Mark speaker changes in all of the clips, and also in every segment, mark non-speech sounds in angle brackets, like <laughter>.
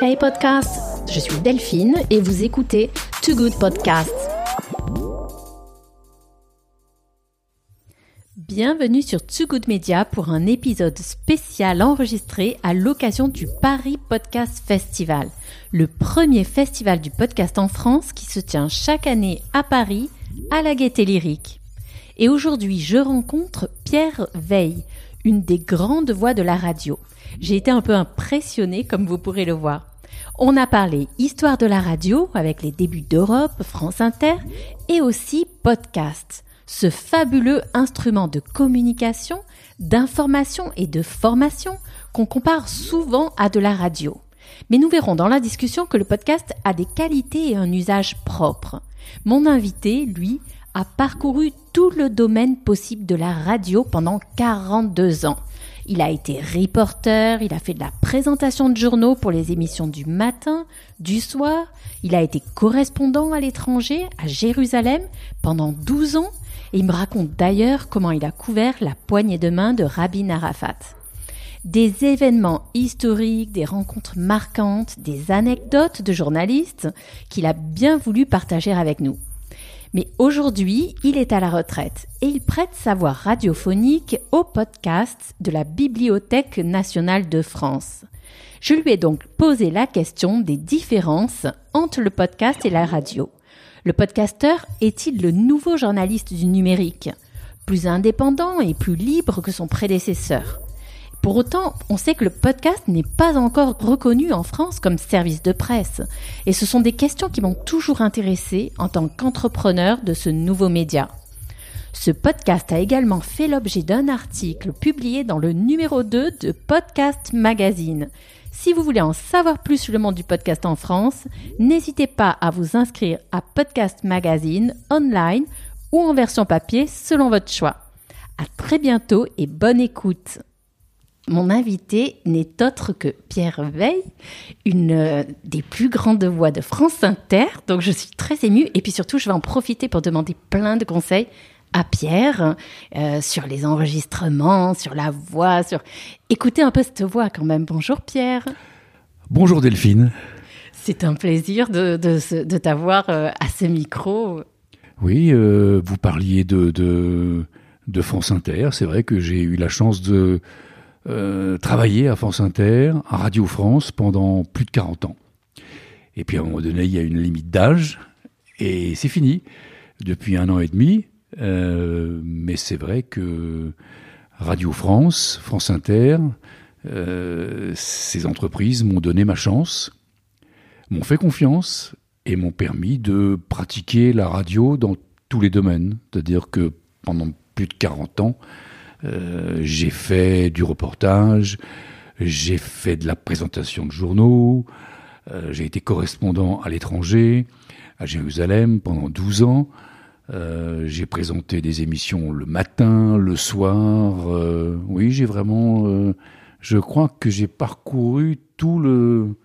Speaker 1: Hey podcast, je suis Delphine et vous écoutez Too Good Podcast. Bienvenue sur Too Good Media pour un épisode spécial enregistré à l'occasion du Paris Podcast Festival, le premier festival du podcast en France qui se tient chaque année à Paris à la Gaîté Lyrique. Et aujourd'hui, je rencontre Pierre Veil, une des grandes voix de la radio. J'ai été un peu impressionnée comme vous pourrez le voir. On a parlé histoire de la radio avec les débuts d'Europe, France Inter et aussi podcast, ce fabuleux instrument de communication, d'information et de formation qu'on compare souvent à de la radio. Mais nous verrons dans la discussion que le podcast a des qualités et un usage propre. Mon invité, lui, a parcouru tout le domaine possible de la radio pendant 42 ans. Il a été reporter, il a fait de la présentation de journaux pour les émissions du matin, du soir, il a été correspondant à l'étranger, à Jérusalem, pendant 12 ans, et il me raconte d'ailleurs comment il a couvert la poignée de main de Rabbi Arafat. Des événements historiques, des rencontres marquantes, des anecdotes de journalistes qu'il a bien voulu partager avec nous. Mais aujourd'hui, il est à la retraite et il prête sa voix radiophonique au podcast de la Bibliothèque nationale de France. Je lui ai donc posé la question des différences entre le podcast et la radio. Le podcasteur est-il le nouveau journaliste du numérique? Plus indépendant et plus libre que son prédécesseur? Pour autant, on sait que le podcast n'est pas encore reconnu en France comme service de presse. Et ce sont des questions qui m'ont toujours intéressé en tant qu'entrepreneur de ce nouveau média. Ce podcast a également fait l'objet d'un article publié dans le numéro 2 de Podcast Magazine. Si vous voulez en savoir plus sur le monde du podcast en France, n'hésitez pas à vous inscrire à Podcast Magazine online ou en version papier selon votre choix. À très bientôt et bonne écoute. Mon invité n'est autre que Pierre Veil, une euh, des plus grandes voix de France Inter. Donc je suis très émue et puis surtout je vais en profiter pour demander plein de conseils à Pierre euh, sur les enregistrements, sur la voix, sur écoutez un peu cette voix quand même. Bonjour Pierre.
Speaker 2: Bonjour Delphine.
Speaker 1: C'est un plaisir de, de, t'avoir euh, à ce micro.
Speaker 2: Oui, vous parliez de, de, de France Inter. C'est vrai que j'ai eu la chance de euh, travaillé à France Inter, à Radio France pendant plus de 40 ans. Et puis à un moment donné, il y a une limite d'âge et c'est fini depuis un an et demi. Euh, mais c'est vrai que Radio France, France Inter, euh, ces entreprises m'ont donné ma chance, m'ont fait confiance et m'ont permis de pratiquer la radio dans tous les domaines. C'est-à-dire que pendant plus de 40 ans, euh, j'ai fait du reportage, j'ai fait de la présentation de journaux, euh, j'ai été correspondant à l'étranger, à Jérusalem pendant 12 ans. Euh, j'ai présenté des émissions le matin, le soir. oui, j'ai vraiment. je crois que j'ai parcouru tout le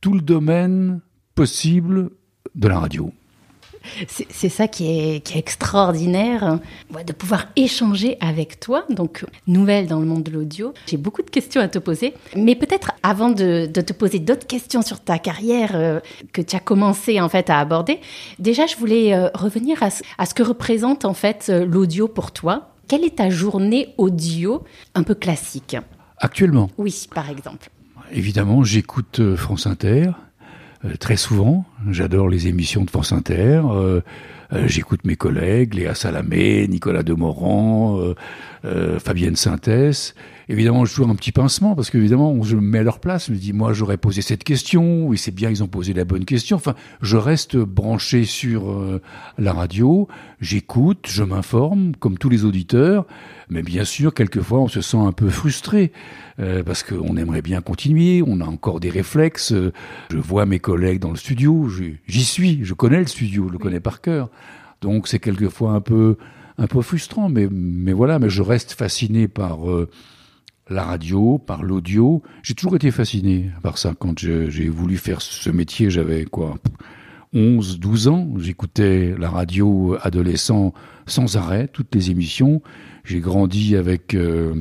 Speaker 2: tout le domaine possible de la radio.
Speaker 1: C'est ça qui est, extraordinaire, hein. de pouvoir échanger avec toi. Donc, nouvelle dans le monde de l'audio. J'ai beaucoup de questions à te poser. Mais peut-être avant de, te poser d'autres questions sur ta carrière euh, que tu as commencé en fait à aborder, déjà, je voulais euh, revenir à, ce que représente en fait euh, l'audio pour toi. Quelle est ta journée audio un peu classique?
Speaker 2: Actuellement?
Speaker 1: Oui, par exemple.
Speaker 2: Évidemment, j'écoute France Inter. Euh, très souvent. J'adore les émissions de France Inter. Euh, euh, j'écoute mes collègues, Léa Salamé, Nicolas Demorand, Fabienne Synthèse. Évidemment, je joue un petit pincement parce qu'évidemment, je me mets à leur place. Je me dis, moi, j'aurais posé cette question. Oui, c'est bien, ils ont posé la bonne question. Enfin, je reste branché sur la radio. J'écoute, je m'informe, comme tous les auditeurs. Mais bien sûr, quelquefois, on se sent un peu frustré euh, parce qu'on aimerait bien continuer. On a encore des réflexes. Je vois mes collègues dans le studio. J'y suis. Je connais le studio. Je le connais par cœur. Donc, c'est quelquefois un peu, un peu frustrant. Mais, mais voilà. Mais je reste fasciné par euh, la radio, par l'audio. J'ai toujours été fasciné par ça. Quand j'ai voulu faire ce métier, j'avais quoi 11, 12 ans. J'écoutais la radio adolescent sans arrêt, toutes les émissions. J'ai grandi avec, euh,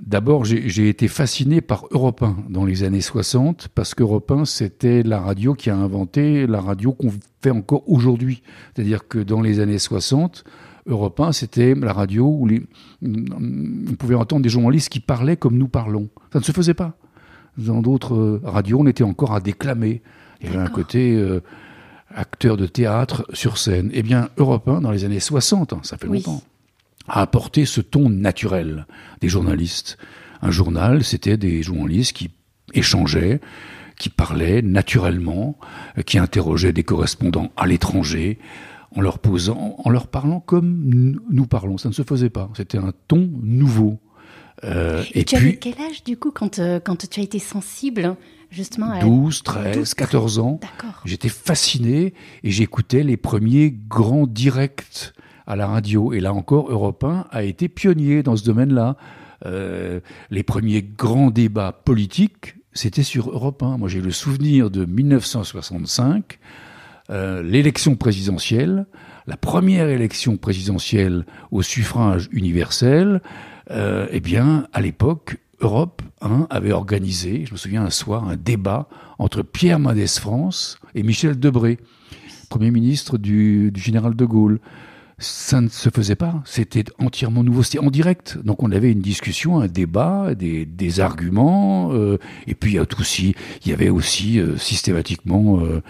Speaker 2: D'abord, j'ai été fasciné par Europe 1 dans les années 60, parce qu'Europe 1, c'était la radio qui a inventé la radio qu'on fait encore aujourd'hui. C'est-à-dire que dans les années 60, Europe 1, c'était la radio où les, on pouvait entendre des journalistes qui parlaient comme nous parlons. Ça ne se faisait pas. Dans d'autres radios, on était encore à déclamer. Il y avait un côté euh, acteur de théâtre sur scène. Eh bien, Europe 1, dans les années 60, hein, ça fait longtemps, a apporté ce ton naturel des journalistes. Un journal, c'était des journalistes qui échangeaient, qui parlaient naturellement, qui interrogeaient des correspondants à l'étranger, en leur posant, en leur parlant comme nous parlons. Ça ne se faisait pas. C'était un ton nouveau.
Speaker 1: Euh, et, tu puis, avais quel âge du coup quand, euh, quand tu as été sensible justement à...
Speaker 2: 12, 13, 14 ans. J'étais fasciné et j'écoutais les premiers grands directs à la radio. Et là encore, Europe 1 a été pionnier dans ce domaine-là. Euh, les premiers grands débats politiques, c'était sur Europe 1. Moi, j'ai le souvenir de 1965, euh, l'élection présidentielle, la première élection présidentielle au suffrage universel. Euh, eh bien, à l'époque, Europe 1 avait organisé, je me souviens un soir, un débat entre Pierre Mendès France et Michel Debré, Premier ministre du, du général de Gaulle ça ne se faisait pas. C'était entièrement nouveau. C'était en direct. Donc on avait une discussion, un débat, des, des arguments. Euh, et puis il y, a aussi, il y avait aussi euh, systématiquement euh,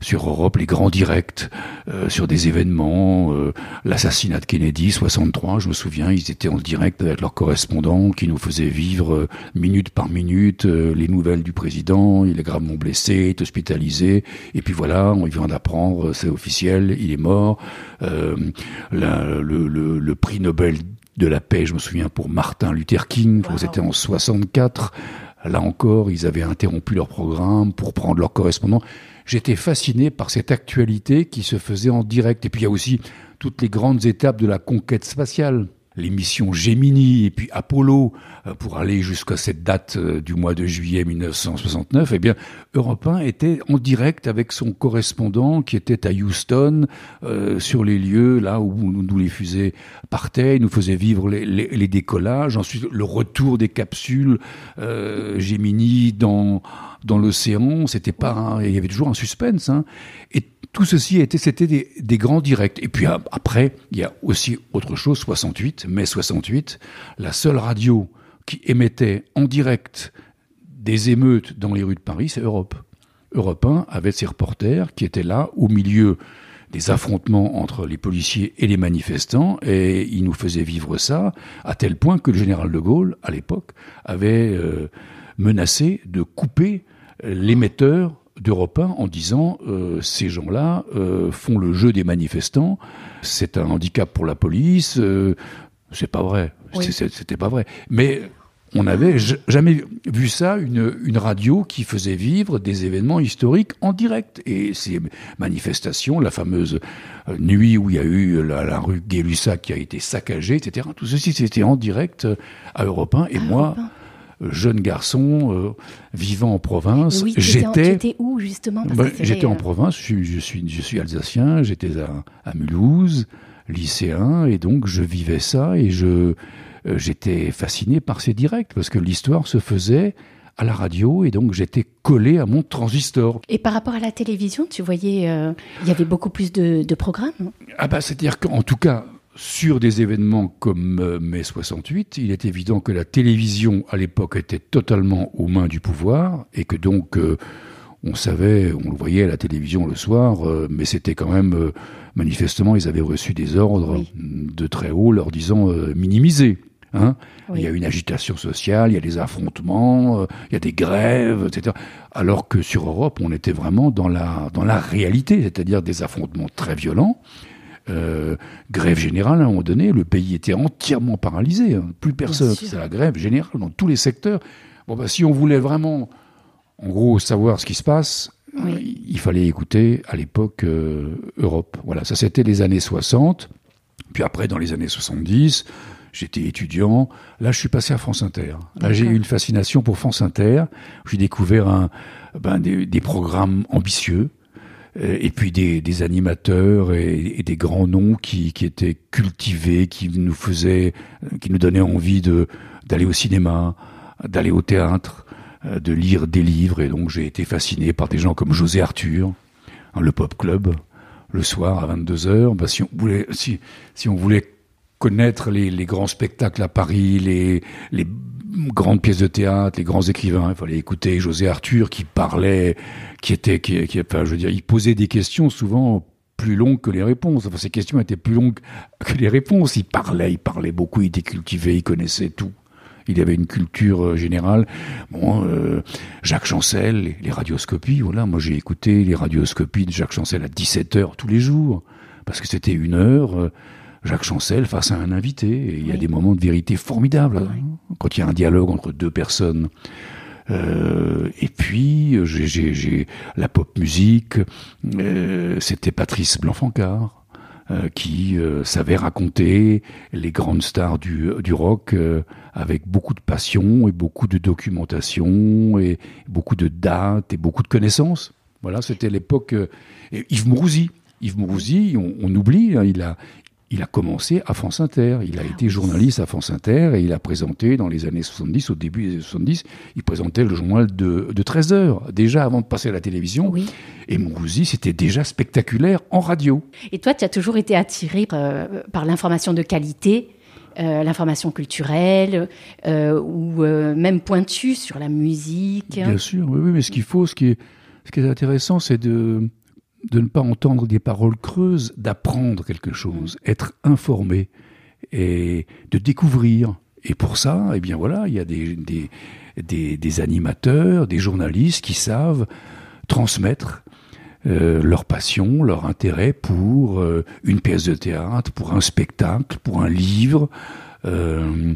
Speaker 2: sur Europe les grands directs euh, sur des événements, euh, l'assassinat de Kennedy, 63, je me souviens, ils étaient en direct avec leurs correspondants qui nous faisaient vivre euh, minute par minute les nouvelles du président, il est gravement blessé, est hospitalisé, et puis voilà, on vient d'apprendre, c'est officiel, il est mort. La, le, le, le prix Nobel de la paix, je me souviens, pour Martin Luther King, c'était en 64. Là encore, ils avaient interrompu leur programme pour prendre leurs correspondants j'étais fasciné par cette actualité qui se faisait en direct. Et puis il y a aussi toutes les grandes étapes de la conquête spatiale les missions Gemini et puis Apollo euh, pour aller jusqu'à cette date euh, du mois de juillet 1969, eh bien, Europe 1 était en direct avec son correspondant qui était à Houston, euh, sur les lieux là où, nous les fusées partaient, nous faisait vivre les, décollages, ensuite le retour des capsules euh, Gemini dans dans l'océan, c'était pas, il y avait toujours un suspense. Hein. Tout ceci était, c'était des, grands directs. Et puis après, il y a aussi autre chose, 68, mai 68, la seule radio qui émettait en direct des émeutes dans les rues de Paris, c'est Europe. Europe 1 avait ses reporters qui étaient là au milieu des affrontements entre les policiers et les manifestants, et ils nous faisaient vivre ça, à tel point que le général de Gaulle, à l'époque, avait euh, menacé de couper l'émetteur d'Europe 1 en disant euh, ces gens-là euh, font le jeu des manifestants, c'est un handicap pour la police, euh, c'est pas vrai, c'était pas vrai. Mais on n'avait jamais vu ça, une, une, radio qui faisait vivre des événements historiques en direct. Et ces manifestations, la fameuse nuit où il y a eu la, rue gay qui a été saccagée, etc., tout ceci c'était en direct à Europe 1. Et moi, jeune garçon euh, vivant en province.
Speaker 1: Oui, j'étais. où justement?
Speaker 2: Ben, J'étais en euh, province. Je suis, je suis, je suis alsacien. J'étais à, à, Mulhouse, lycéen, et donc je vivais ça et je euh, j'étais fasciné par ces directs parce que l'histoire se faisait à la radio et donc j'étais collé à mon transistor.
Speaker 1: Et par rapport à la télévision, tu voyais, il y avait beaucoup plus de, de programmes
Speaker 2: Ah bah c'est-à-dire qu'en tout cas, sur des événements comme euh, mai 68, il est évident que la télévision à l'époque était totalement aux mains du pouvoir et que donc euh, on savait, on le voyait à la télévision le soir, euh, mais c'était quand même manifestement ils avaient reçu des ordres de très haut leur disant minimiser. Hein Il y a une agitation sociale, il y a des affrontements, il y a des grèves, etc. Alors que sur Europe, on était vraiment dans la dans la réalité, c'est-à-dire des affrontements très violents euh, grève générale à un moment donné, le pays était entièrement paralysé, hein. plus personne, c'est la grève générale dans tous les secteurs. Bon, bah, si on voulait vraiment, en gros, savoir ce qui se passe, euh, il fallait écouter à l'époque euh, Europe. Voilà, ça c'était les années 60. Puis après, dans les années 70, j'étais étudiant. Là, je suis passé à France Inter. Là, j'ai eu une fascination pour France Inter. J'ai découvert un, ben, des, des, programmes ambitieux, et puis des, animateurs et, des grands noms qui, qui étaient cultivés, qui nous faisaient, qui nous donnaient envie de d'aller au cinéma, d'aller au théâtre, de lire des livres. Et donc j'ai été fasciné par des gens comme José Arthur, hein, le Pop Club, le soir à 22 h bah, si on voulait, si, si on voulait connaître les, les, grands spectacles à Paris, les, les grandes pièces de théâtre, les grands écrivains. Il fallait écouter José Arthur qui parlait, qui était, qui, qui enfin, je veux dire, il posait des questions souvent plus longues que les réponses. Enfin, ces questions étaient plus longues que les réponses. Il parlait, il parlait beaucoup, il était cultivé, il connaissait tout. Il avait une culture euh, générale. Bon, euh, Jacques Chancel, les, radioscopies, voilà. Moi, j'ai écouté les radioscopies de Jacques Chancel à 17 h tous les jours parce que c'était une heure. Euh, Jacques Chancel face à un invité. Et il y a des moments de vérité formidables hein, quand il y a un dialogue entre deux personnes. Euh, et puis j'ai la pop musique, euh, c'était Patrice Blanc-Fancard euh, qui euh, savait raconter les grandes stars du, du rock euh, avec beaucoup de passion et beaucoup de documentation et beaucoup de dates et beaucoup de connaissances. Voilà, c'était l'époque. Yves Mourouzi, Yves Mourouzi, on, on oublie, hein, il a, il a commencé à France Inter. Il a ah été journaliste à France Inter et il a présenté dans les années 70, au début des années 70, il présentait le journal de, de 13 heures, déjà avant de passer à la télévision. Oui. Et Mourouzi, c'était déjà spectaculaire en radio.
Speaker 1: Et toi, tu as toujours été attiré euh, par l'information de qualité euh, l'information culturelle euh, ou même pointue sur la musique.
Speaker 2: Bien sûr, oui, oui mais ce qu'il faut, ce qui est, ce qui est intéressant, c'est de, de ne pas entendre des paroles creuses, d'apprendre quelque chose, être informé et de découvrir. Et pour ça, eh bien voilà, il y a des, des, des, animateurs, des journalistes qui savent transmettre euh, leur passion, leur intérêt pour euh, une pièce de théâtre, pour un spectacle, pour un livre. Euh,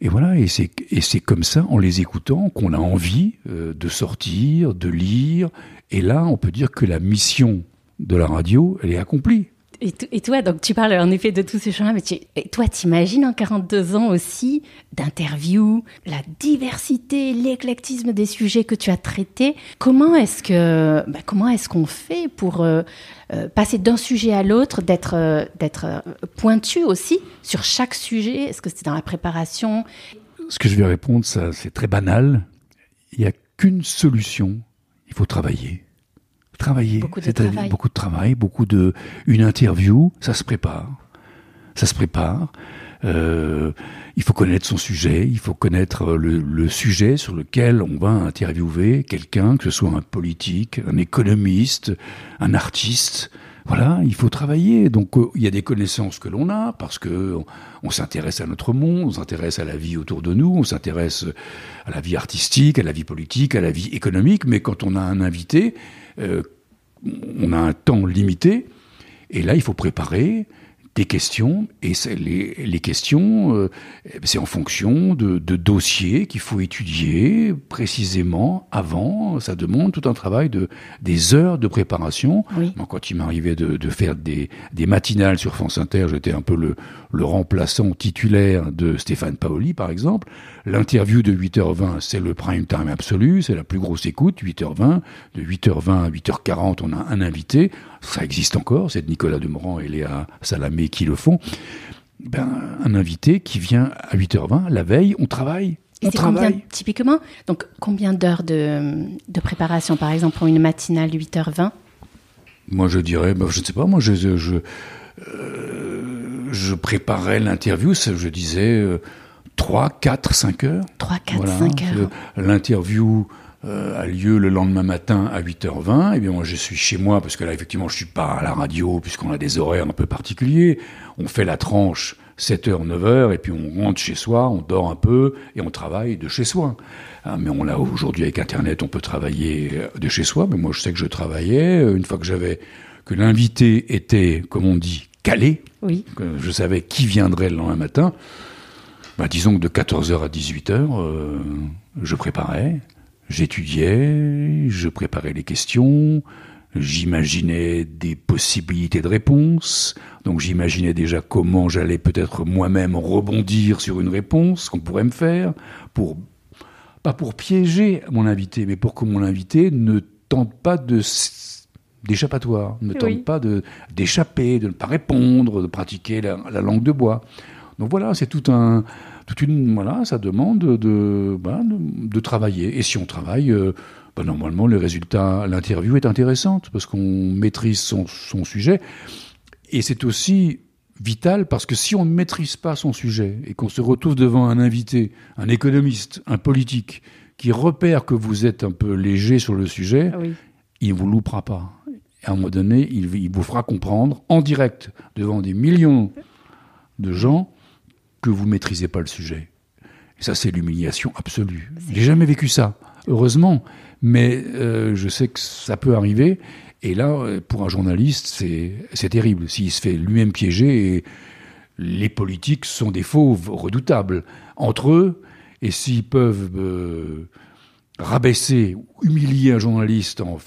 Speaker 2: et voilà, et c'est, et c'est comme ça, en les écoutant, qu'on a envie de sortir, de lire et là, on peut dire que la mission de la radio, elle est accomplie.
Speaker 1: Et, toi, donc tu parles en effet de tous ces choses-là, mais tu, et toi, t'imagines en 42 ans aussi d'interviews, la diversité, l'éclectisme des sujets que tu as traités. Comment est-ce que, bah, comment est-ce qu'on fait pour euh, euh, passer d'un sujet à l'autre, d'être euh, d'être pointu aussi sur chaque sujet? Est-ce que c'est dans la préparation?
Speaker 2: Ce que je vais répondre, ça, c'est très banal. Il n'y a qu'une solution il faut travailler. Travailler. Beaucoup de travail. Beaucoup de travail, beaucoup de. Une interview, ça se prépare. Ça se prépare. Euh, il faut connaître son sujet, il faut connaître le, le, sujet sur lequel on va interviewer quelqu'un, que ce soit un politique, un économiste, un artiste, voilà, il faut travailler. Donc euh, il y a des connaissances que l'on a parce que on, s'intéresse à notre monde, on s'intéresse à la vie autour de nous, on s'intéresse à la vie artistique, à la vie politique, à la vie économique. Mais quand on a un invité, euh, on a un temps limité. Et là, il faut préparer, des questions, et les, les questions, euh, c'est en fonction de, de dossiers qu'il faut étudier précisément avant. Ça demande tout un travail de des heures de préparation. quand il m'arrivait de, de, faire des, des matinales sur France Inter, j'étais un peu le, le remplaçant titulaire de Stéphane Paoli, par exemple. L'interview de 8h20, c'est le prime time absolu, c'est la plus grosse écoute, 8h20. De 8h20 à 8h40, on a un invité. Ça existe encore, c'est Nicolas Demorand et Léa Salamé qui le font. Ben, un invité qui vient à 8h20, la veille, on travaille.
Speaker 1: Et on travaille. Combien, typiquement, donc combien d'heures de, de, préparation, par exemple, pour une matinale 8h20
Speaker 2: Moi, je dirais, ben, je ne sais pas, moi, je, je, euh, je préparais l'interview, je disais 3, 4, 5 heures.
Speaker 1: 3, 4, 5 heures.
Speaker 2: L'interview euh, a lieu le lendemain matin à 8h20, et eh bien moi je suis chez moi parce que là effectivement je suis pas à la radio puisqu'on a des horaires un peu particuliers. On fait la tranche 7h 9h et puis on rentre chez soi, on dort un peu et on travaille de chez soi. Ah, mais on l'a aujourd'hui avec internet, on peut travailler de chez soi, mais moi je sais que je travaillais euh, une fois que j'avais que l'invité était comme on dit calé, oui. que je savais qui viendrait le lendemain matin. Bah, disons que de 14h à 18h, euh, je préparais J'étudiais, je préparais les questions, j'imaginais des possibilités de réponse, donc j'imaginais déjà comment j'allais peut-être moi-même rebondir sur une réponse qu'on pourrait me faire, pour pas pour piéger mon invité, mais pour que mon invité ne tente pas de d'échappatoire, ne tente pas de d'échapper, de ne pas répondre, de pratiquer la, langue de bois. Donc voilà, c'est tout un, toute une, voilà, ça demande de, ben, de, travailler. Et si on travaille, euh, ben, normalement, le résultat, l'interview est intéressante parce qu'on maîtrise son, son sujet. Et c'est aussi vital parce que si on ne maîtrise pas son sujet et qu'on se retrouve devant un invité, un économiste, un politique, qui repère que vous êtes un peu léger sur le sujet, il ne vous loupera pas. Et à un moment donné, il, il, vous fera comprendre en direct devant des millions de gens que vous ne maîtrisez pas le sujet. Et ça, c'est l'humiliation absolue. J'ai jamais vécu ça, heureusement, mais euh, je sais que ça peut arriver. Et là, euh, pour un journaliste, c'est terrible. S'il se fait lui-même piéger, et les politiques sont des fauves redoutables entre eux, et s'ils peuvent euh, rabaisser, humilier un journaliste en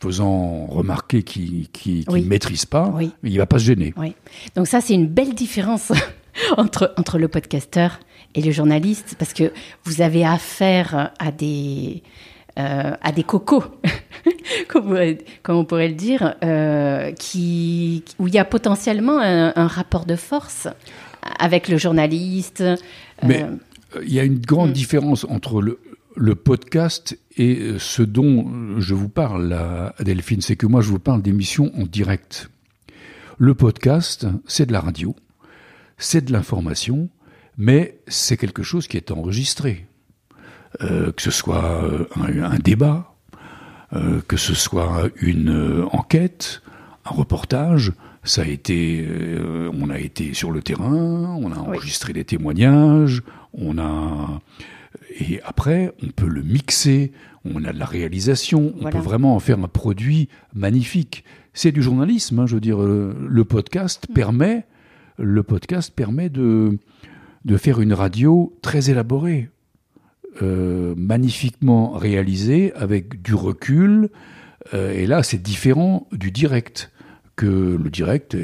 Speaker 2: faisant remarquer qu'il ne maîtrise pas, il ne va pas se gêner.
Speaker 1: Oui. Donc ça, c'est une belle différence <laughs> entre, entre le podcasteur et le journaliste, parce que vous avez affaire à des euh, à des cocos, <laughs> comme, on pourrait le dire, euh, qui, où il y a potentiellement un, rapport de force avec le journaliste. Euh,
Speaker 2: Mais il y a une grande mm. différence entre le, le, podcast et ce dont je vous parle, Delphine. C'est que moi, je vous parle d'émissions en direct. Le podcast, c'est de la radio, c'est de l'information, mais c'est quelque chose qui est enregistré. Euh, que ce soit euh, un, débat, euh, que ce soit une enquête, un reportage. Ça a été, on a été sur le terrain, on a enregistré des témoignages, on a et après on peut le mixer, on a de la réalisation, on peut vraiment en faire un produit magnifique. C'est du journalisme, hein, je veux dire. Le podcast mm. permet, le podcast permet de faire une radio très élaborée. Euh, magnifiquement réalisé avec du recul. Euh, et là, c'est différent du direct. Le direct,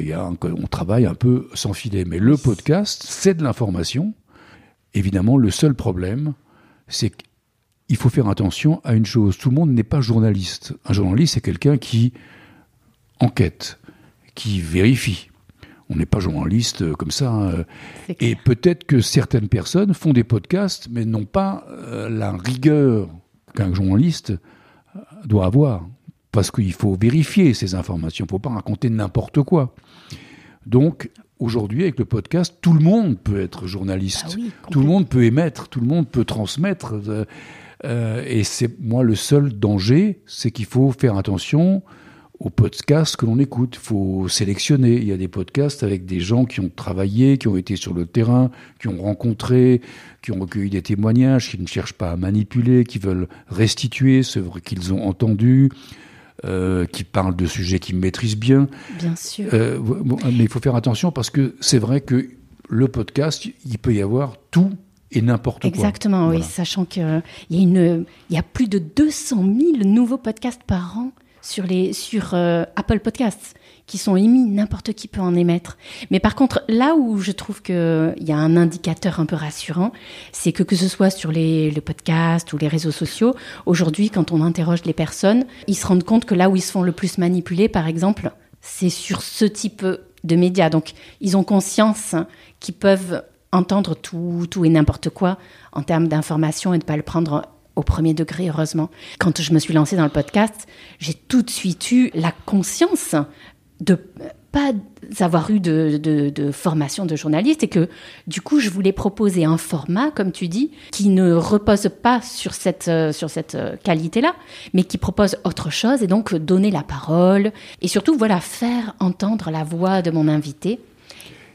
Speaker 2: on travaille un peu sans filet. Mais le podcast, c'est de l'information. Évidemment, le seul problème, c'est qu'il faut faire attention à une chose. Tout le monde n'est pas journaliste. Un journaliste, c'est quelqu'un qui enquête, qui vérifie. On n'est pas journaliste euh, comme ça. Hein. Et peut-être que certaines personnes font des podcasts, mais n'ont pas euh, la rigueur qu'un journaliste euh, doit avoir. Parce qu'il faut vérifier ces informations. Il ne faut pas raconter n'importe quoi. Donc, aujourd'hui, avec le podcast, tout le monde peut être journaliste. Ah tout le monde peut émettre, tout le monde peut transmettre. et c'est moi le seul danger, c'est qu'il faut faire attention aux podcasts que l'on écoute. Il faut sélectionner. Il y a des podcasts avec des gens qui ont travaillé, qui ont été sur le terrain, qui ont rencontré, qui ont recueilli des témoignages, qui ne cherchent pas à manipuler, qui veulent restituer ce qu'ils ont entendu. Euh, qui parlent de sujets qu'ils maîtrisent bien.
Speaker 1: Bien sûr.
Speaker 2: Euh, mais il faut faire attention parce que c'est vrai que le podcast, il peut y avoir tout et n'importe quoi.
Speaker 1: Exactement, oui, sachant qu'il y, a y a plus de 200 000 nouveaux podcasts par an sur, les, sur euh, Apple Podcasts qui sont émis, n'importe qui peut en émettre. Mais par contre, là où je trouve qu'il y a un indicateur un peu rassurant, c'est que que ce soit sur les, le podcast ou les réseaux sociaux, aujourd'hui, quand on interroge les personnes, ils se rendent compte que là où ils se font le plus manipuler, par exemple, c'est sur ce type de médias. Donc, ils ont conscience qu'ils peuvent entendre tout, tout et n'importe quoi en termes d'information et de ne pas le prendre au premier degré, heureusement. Quand je me suis lancée dans le podcast, j'ai tout de suite eu la conscience de pas avoir eu de, formation de journaliste et que du coup je voulais proposer un format, comme tu dis, qui ne repose pas sur cette, euh, sur cette euh, qualité-là, mais qui propose autre chose et donc donner la parole et surtout voilà faire entendre la voix de mon invité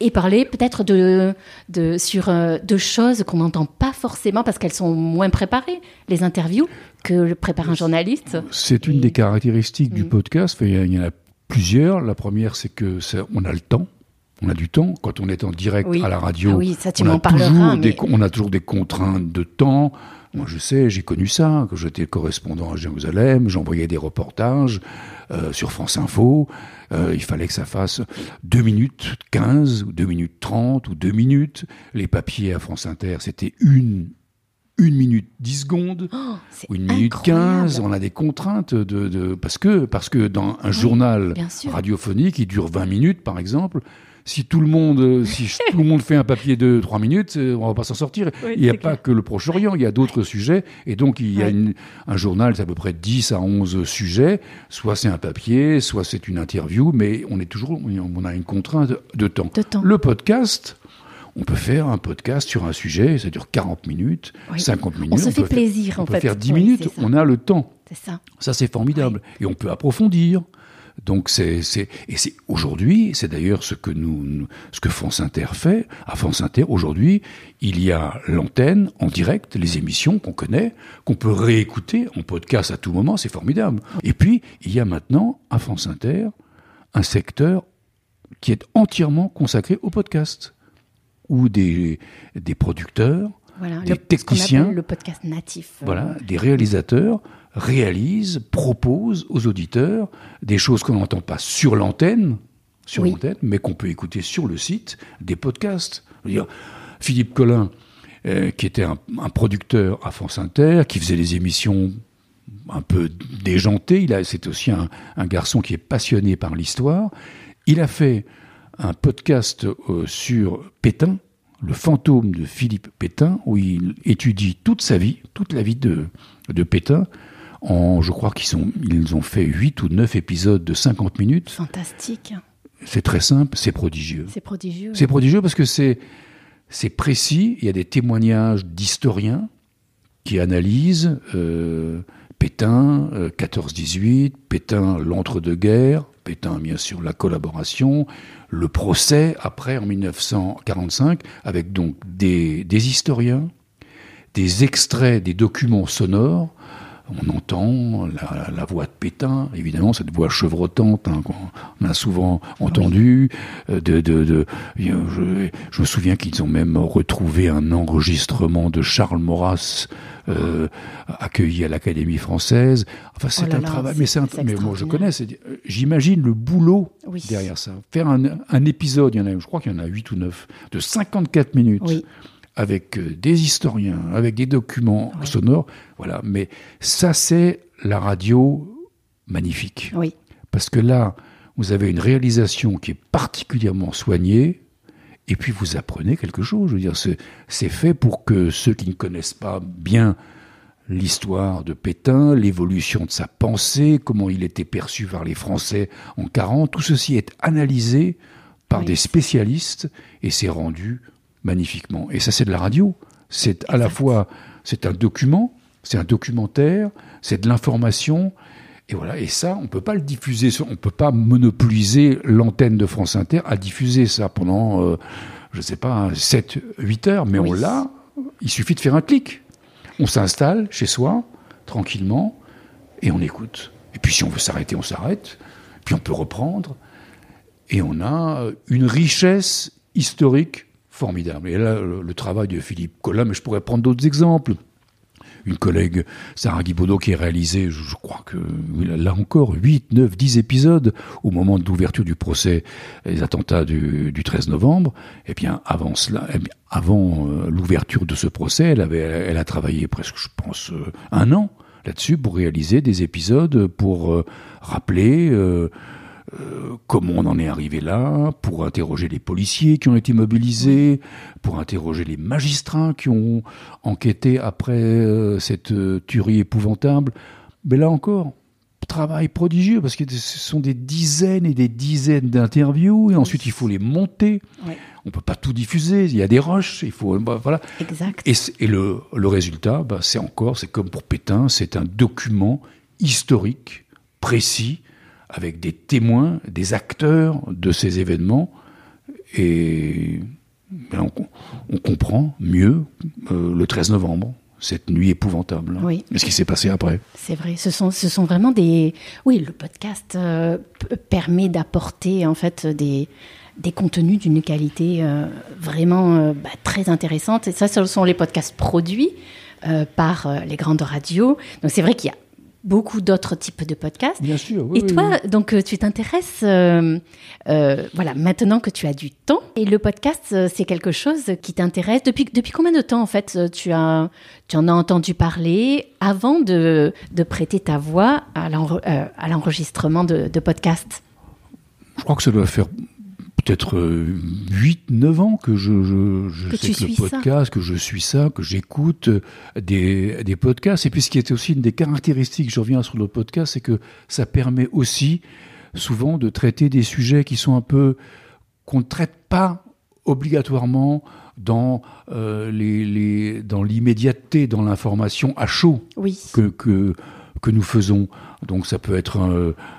Speaker 1: et parler peut-être de, de, sur euh, de choses qu'on n'entend pas forcément parce qu'elles sont moins préparées, les interviews, que prépare un journaliste.
Speaker 2: C'est une des caractéristiques du mm. podcast. Il y en a plusieurs. La première, c'est que on a le temps. On a du temps. Quand on est en direct à la radio,
Speaker 1: ah oui, ça, tu
Speaker 2: on,
Speaker 1: a toujours
Speaker 2: des, on a toujours des contraintes de temps. Moi, je sais, j'ai connu ça, que j'étais correspondant à Jérusalem, j'envoyais des reportages euh, sur France Info. Euh, il fallait que ça fasse 2 minutes 15, ou 2 minutes 30, ou 2 minutes. Les papiers à France Inter, c'était une une minute 10 secondes,
Speaker 1: Oh,
Speaker 2: une minute
Speaker 1: incroyable.
Speaker 2: 15. On a des contraintes de, de- parce que parce que dans un journal radiophonique qui dure 20 minutes par exemple, si tout le monde euh, si <laughs> tout le monde fait un papier de 3 minutes, euh, on va pas s'en sortir.
Speaker 1: Oui,
Speaker 2: il n'y a pas
Speaker 1: clair.
Speaker 2: que le Proche-Orient, il y a d'autres sujets et donc il y a une- un journal, c'est à peu près 10 à 11 sujets, soit c'est un papier, soit c'est une interview, mais on est toujours on a une contrainte de temps.
Speaker 1: De temps.
Speaker 2: Le podcast on peut faire un podcast sur un sujet, ça dure 40 minutes,
Speaker 1: Oui.
Speaker 2: 50 minutes.
Speaker 1: On se fait
Speaker 2: peut faire-
Speaker 1: plaisir,
Speaker 2: on
Speaker 1: en
Speaker 2: peut
Speaker 1: fait.
Speaker 2: faire 10
Speaker 1: Oui,
Speaker 2: minutes, on a le temps.
Speaker 1: C'est ça.
Speaker 2: Ça, c'est formidable. Et on peut approfondir. Donc, c'est, et c'est aujourd'hui, c'est d'ailleurs ce que nous, ce que France Inter fait. À France Inter, aujourd'hui, il y a l'antenne en direct, les émissions qu'on connaît, qu'on peut réécouter en podcast à tout moment, c'est formidable. Et puis, il y a maintenant, à France Inter, un secteur qui est entièrement consacré au podcast, où des, des producteurs,
Speaker 1: Voilà.
Speaker 2: Des
Speaker 1: le,
Speaker 2: techniciens.
Speaker 1: le podcast natif.
Speaker 2: voilà, des réalisateurs réalisent, proposent aux auditeurs des choses qu'on n'entend pas sur l'antenne, sur
Speaker 1: Oui.
Speaker 2: l'antenne, mais qu'on peut écouter sur le site, des podcasts. Dire, Philippe Collin, euh, qui était un, un producteur à France Inter, qui faisait des émissions un peu déjantées, il a, c'est aussi un, un garçon qui est passionné par l'histoire. Il a fait un podcast euh, sur Pétain, le fantôme de Philippe Pétain, où il étudie toute sa vie, toute la vie de, de Pétain. En, je crois qu'ils sont, ils ont fait 8 ou 9 épisodes de 50 minutes.
Speaker 1: Fantastique.
Speaker 2: C'est très simple, c'est prodigieux.
Speaker 1: C'est prodigieux.
Speaker 2: C'est prodigieux parce que c'est c'est précis. Il y a des témoignages d'historiens qui analysent euh, Pétain euh, 14-18, Pétain l'entre-deux-guerres, Pétain bien sûr la collaboration, le procès après en 1945, avec donc des, des historiens, des extraits des documents sonores. On entend la, la voix de Pétain, évidemment, cette voix chevrotante hein, qu'on a souvent entendue. euh, De, de, de, je, je me souviens qu'ils ont même retrouvé un enregistrement de Charles Maurras euh, accueilli à l'Académie française. Enfin, c'est
Speaker 1: Oh
Speaker 2: un
Speaker 1: là,
Speaker 2: travail, mais c'est mais moi je connais. euh, J'imagine le boulot
Speaker 1: Oui.
Speaker 2: derrière ça. Faire un, un épisode, il y en a, je crois qu'il y en a 8 ou 9, de 54 minutes
Speaker 1: Oui.
Speaker 2: Avec euh, des historiens, avec des documents sonores. Voilà. Mais ça, c'est la radio magnifique.
Speaker 1: Oui.
Speaker 2: Parce que là, vous avez une réalisation qui est particulièrement soignée, et puis vous apprenez quelque chose. Je veux dire, c'est c'est fait pour que ceux qui ne connaissent pas bien l'histoire de Pétain, l'évolution de sa pensée, comment il était perçu par les Français en 40, tout ceci est analysé par
Speaker 1: Oui.
Speaker 2: des spécialistes et c'est rendu magnifiquement. Et ça, c'est de la radio. C'est à la fois, c'est un document, c'est un documentaire, c'est de l'information. Et voilà. Et ça, on peut pas le diffuser. On peut pas monopoliser l'antenne de France Inter à diffuser ça pendant, euh, je sais pas, 7, 8 heures. Mais on l'a. Il suffit de faire un clic. On s'installe chez soi, tranquillement, et on écoute. Et puis si on veut s'arrêter, on s'arrête. Puis on peut reprendre. Et on a une richesse historique formidable. Et là, le, travail de Philippe Collin, mais je pourrais prendre d'autres exemples. Une collègue, Sarah Guibaudot, qui a réalisé, je, crois que là encore, 8, 9, 10 épisodes au moment de l'ouverture du procès des attentats du, du 13 novembre. Et bien, avant cela, eh bien, avant euh, l'ouverture de ce procès, elle a travaillé presque, je pense, euh, un an là-dessus pour réaliser des épisodes, pour euh, rappeler euh, comment on en est arrivé là, pour interroger les policiers qui ont été mobilisés, pour interroger les magistrats qui ont enquêté après euh, cette euh, tuerie épouvantable. Mais là encore, travail prodigieux parce que ce sont des dizaines et des dizaines d'interviews et ensuite il faut les monter.
Speaker 1: Ouais.
Speaker 2: On peut pas tout diffuser, il y a des rushs, il faut bah, voilà.
Speaker 1: Exact.
Speaker 2: Et, c- et le, le résultat, bah, c'est encore, c'est comme pour Pétain, c'est un document historique, précis, avec des témoins, des acteurs de ces événements. Et ben, on, on comprend mieux euh, le 13 novembre, cette nuit épouvantable.
Speaker 1: Oui.
Speaker 2: Et ce qui s'est passé après.
Speaker 1: C'est vrai, ce sont, ce sont vraiment des... Oui, le podcast euh, permet d'apporter en fait des, des contenus d'une qualité euh, vraiment euh, bah, très intéressante. Et ça, ce sont les podcasts produits euh, par les grandes radios. Donc c'est vrai qu'il y a beaucoup d'autres types de podcasts.
Speaker 2: Bien sûr. Oui,
Speaker 1: et toi, donc, tu t'intéresses, voilà, maintenant que tu as du temps. Et le podcast, c'est quelque chose qui t'intéresse. Depuis, depuis combien de temps, en fait, tu, as, tu en as entendu parler avant de, de prêter ta voix à l'enregistrement de, de podcasts
Speaker 2: Je crois que ça doit faire peut-être 8-9 ans que je, je, je sais que le podcast, que je suis ça, que j'écoute des, des podcasts. Et puis ce qui était aussi une des caractéristiques, je reviens sur le podcast, c'est que ça permet aussi souvent de traiter des sujets qui sont un peu qu'on ne traite pas obligatoirement dans euh, les, les, dans l'immédiateté, dans l'information à chaud
Speaker 1: oui.
Speaker 2: que, que que nous faisons. Donc ça peut être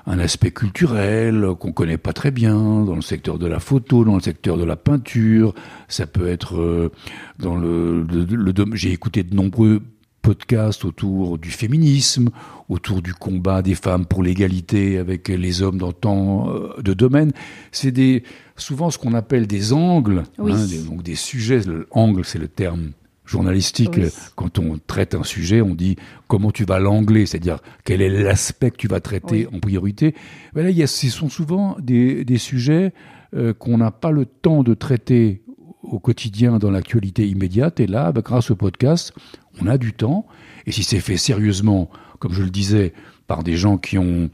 Speaker 2: un, aspect culturel qu'on connaît pas très bien dans le secteur de la photo, dans le secteur de la peinture. Ça peut être euh, dans le, le, j'ai écouté de nombreux podcasts autour du féminisme, autour du combat des femmes pour l'égalité avec les hommes dans tant euh, de domaines. C'est des souvent ce qu'on appelle des angles, hein, des, donc des sujets. L'angle, c'est le terme journalistique, quand on traite un sujet, on dit comment tu vas l'angler, c'est-à-dire quel est l'aspect que tu vas traiter en priorité. Voilà, il y a, ce sont souvent des, des sujets euh, qu'on n'a pas le temps de traiter au quotidien dans l'actualité immédiate. Et là, bah, grâce au podcast, on a du temps. Et si c'est fait sérieusement, comme je le disais, par des gens qui ont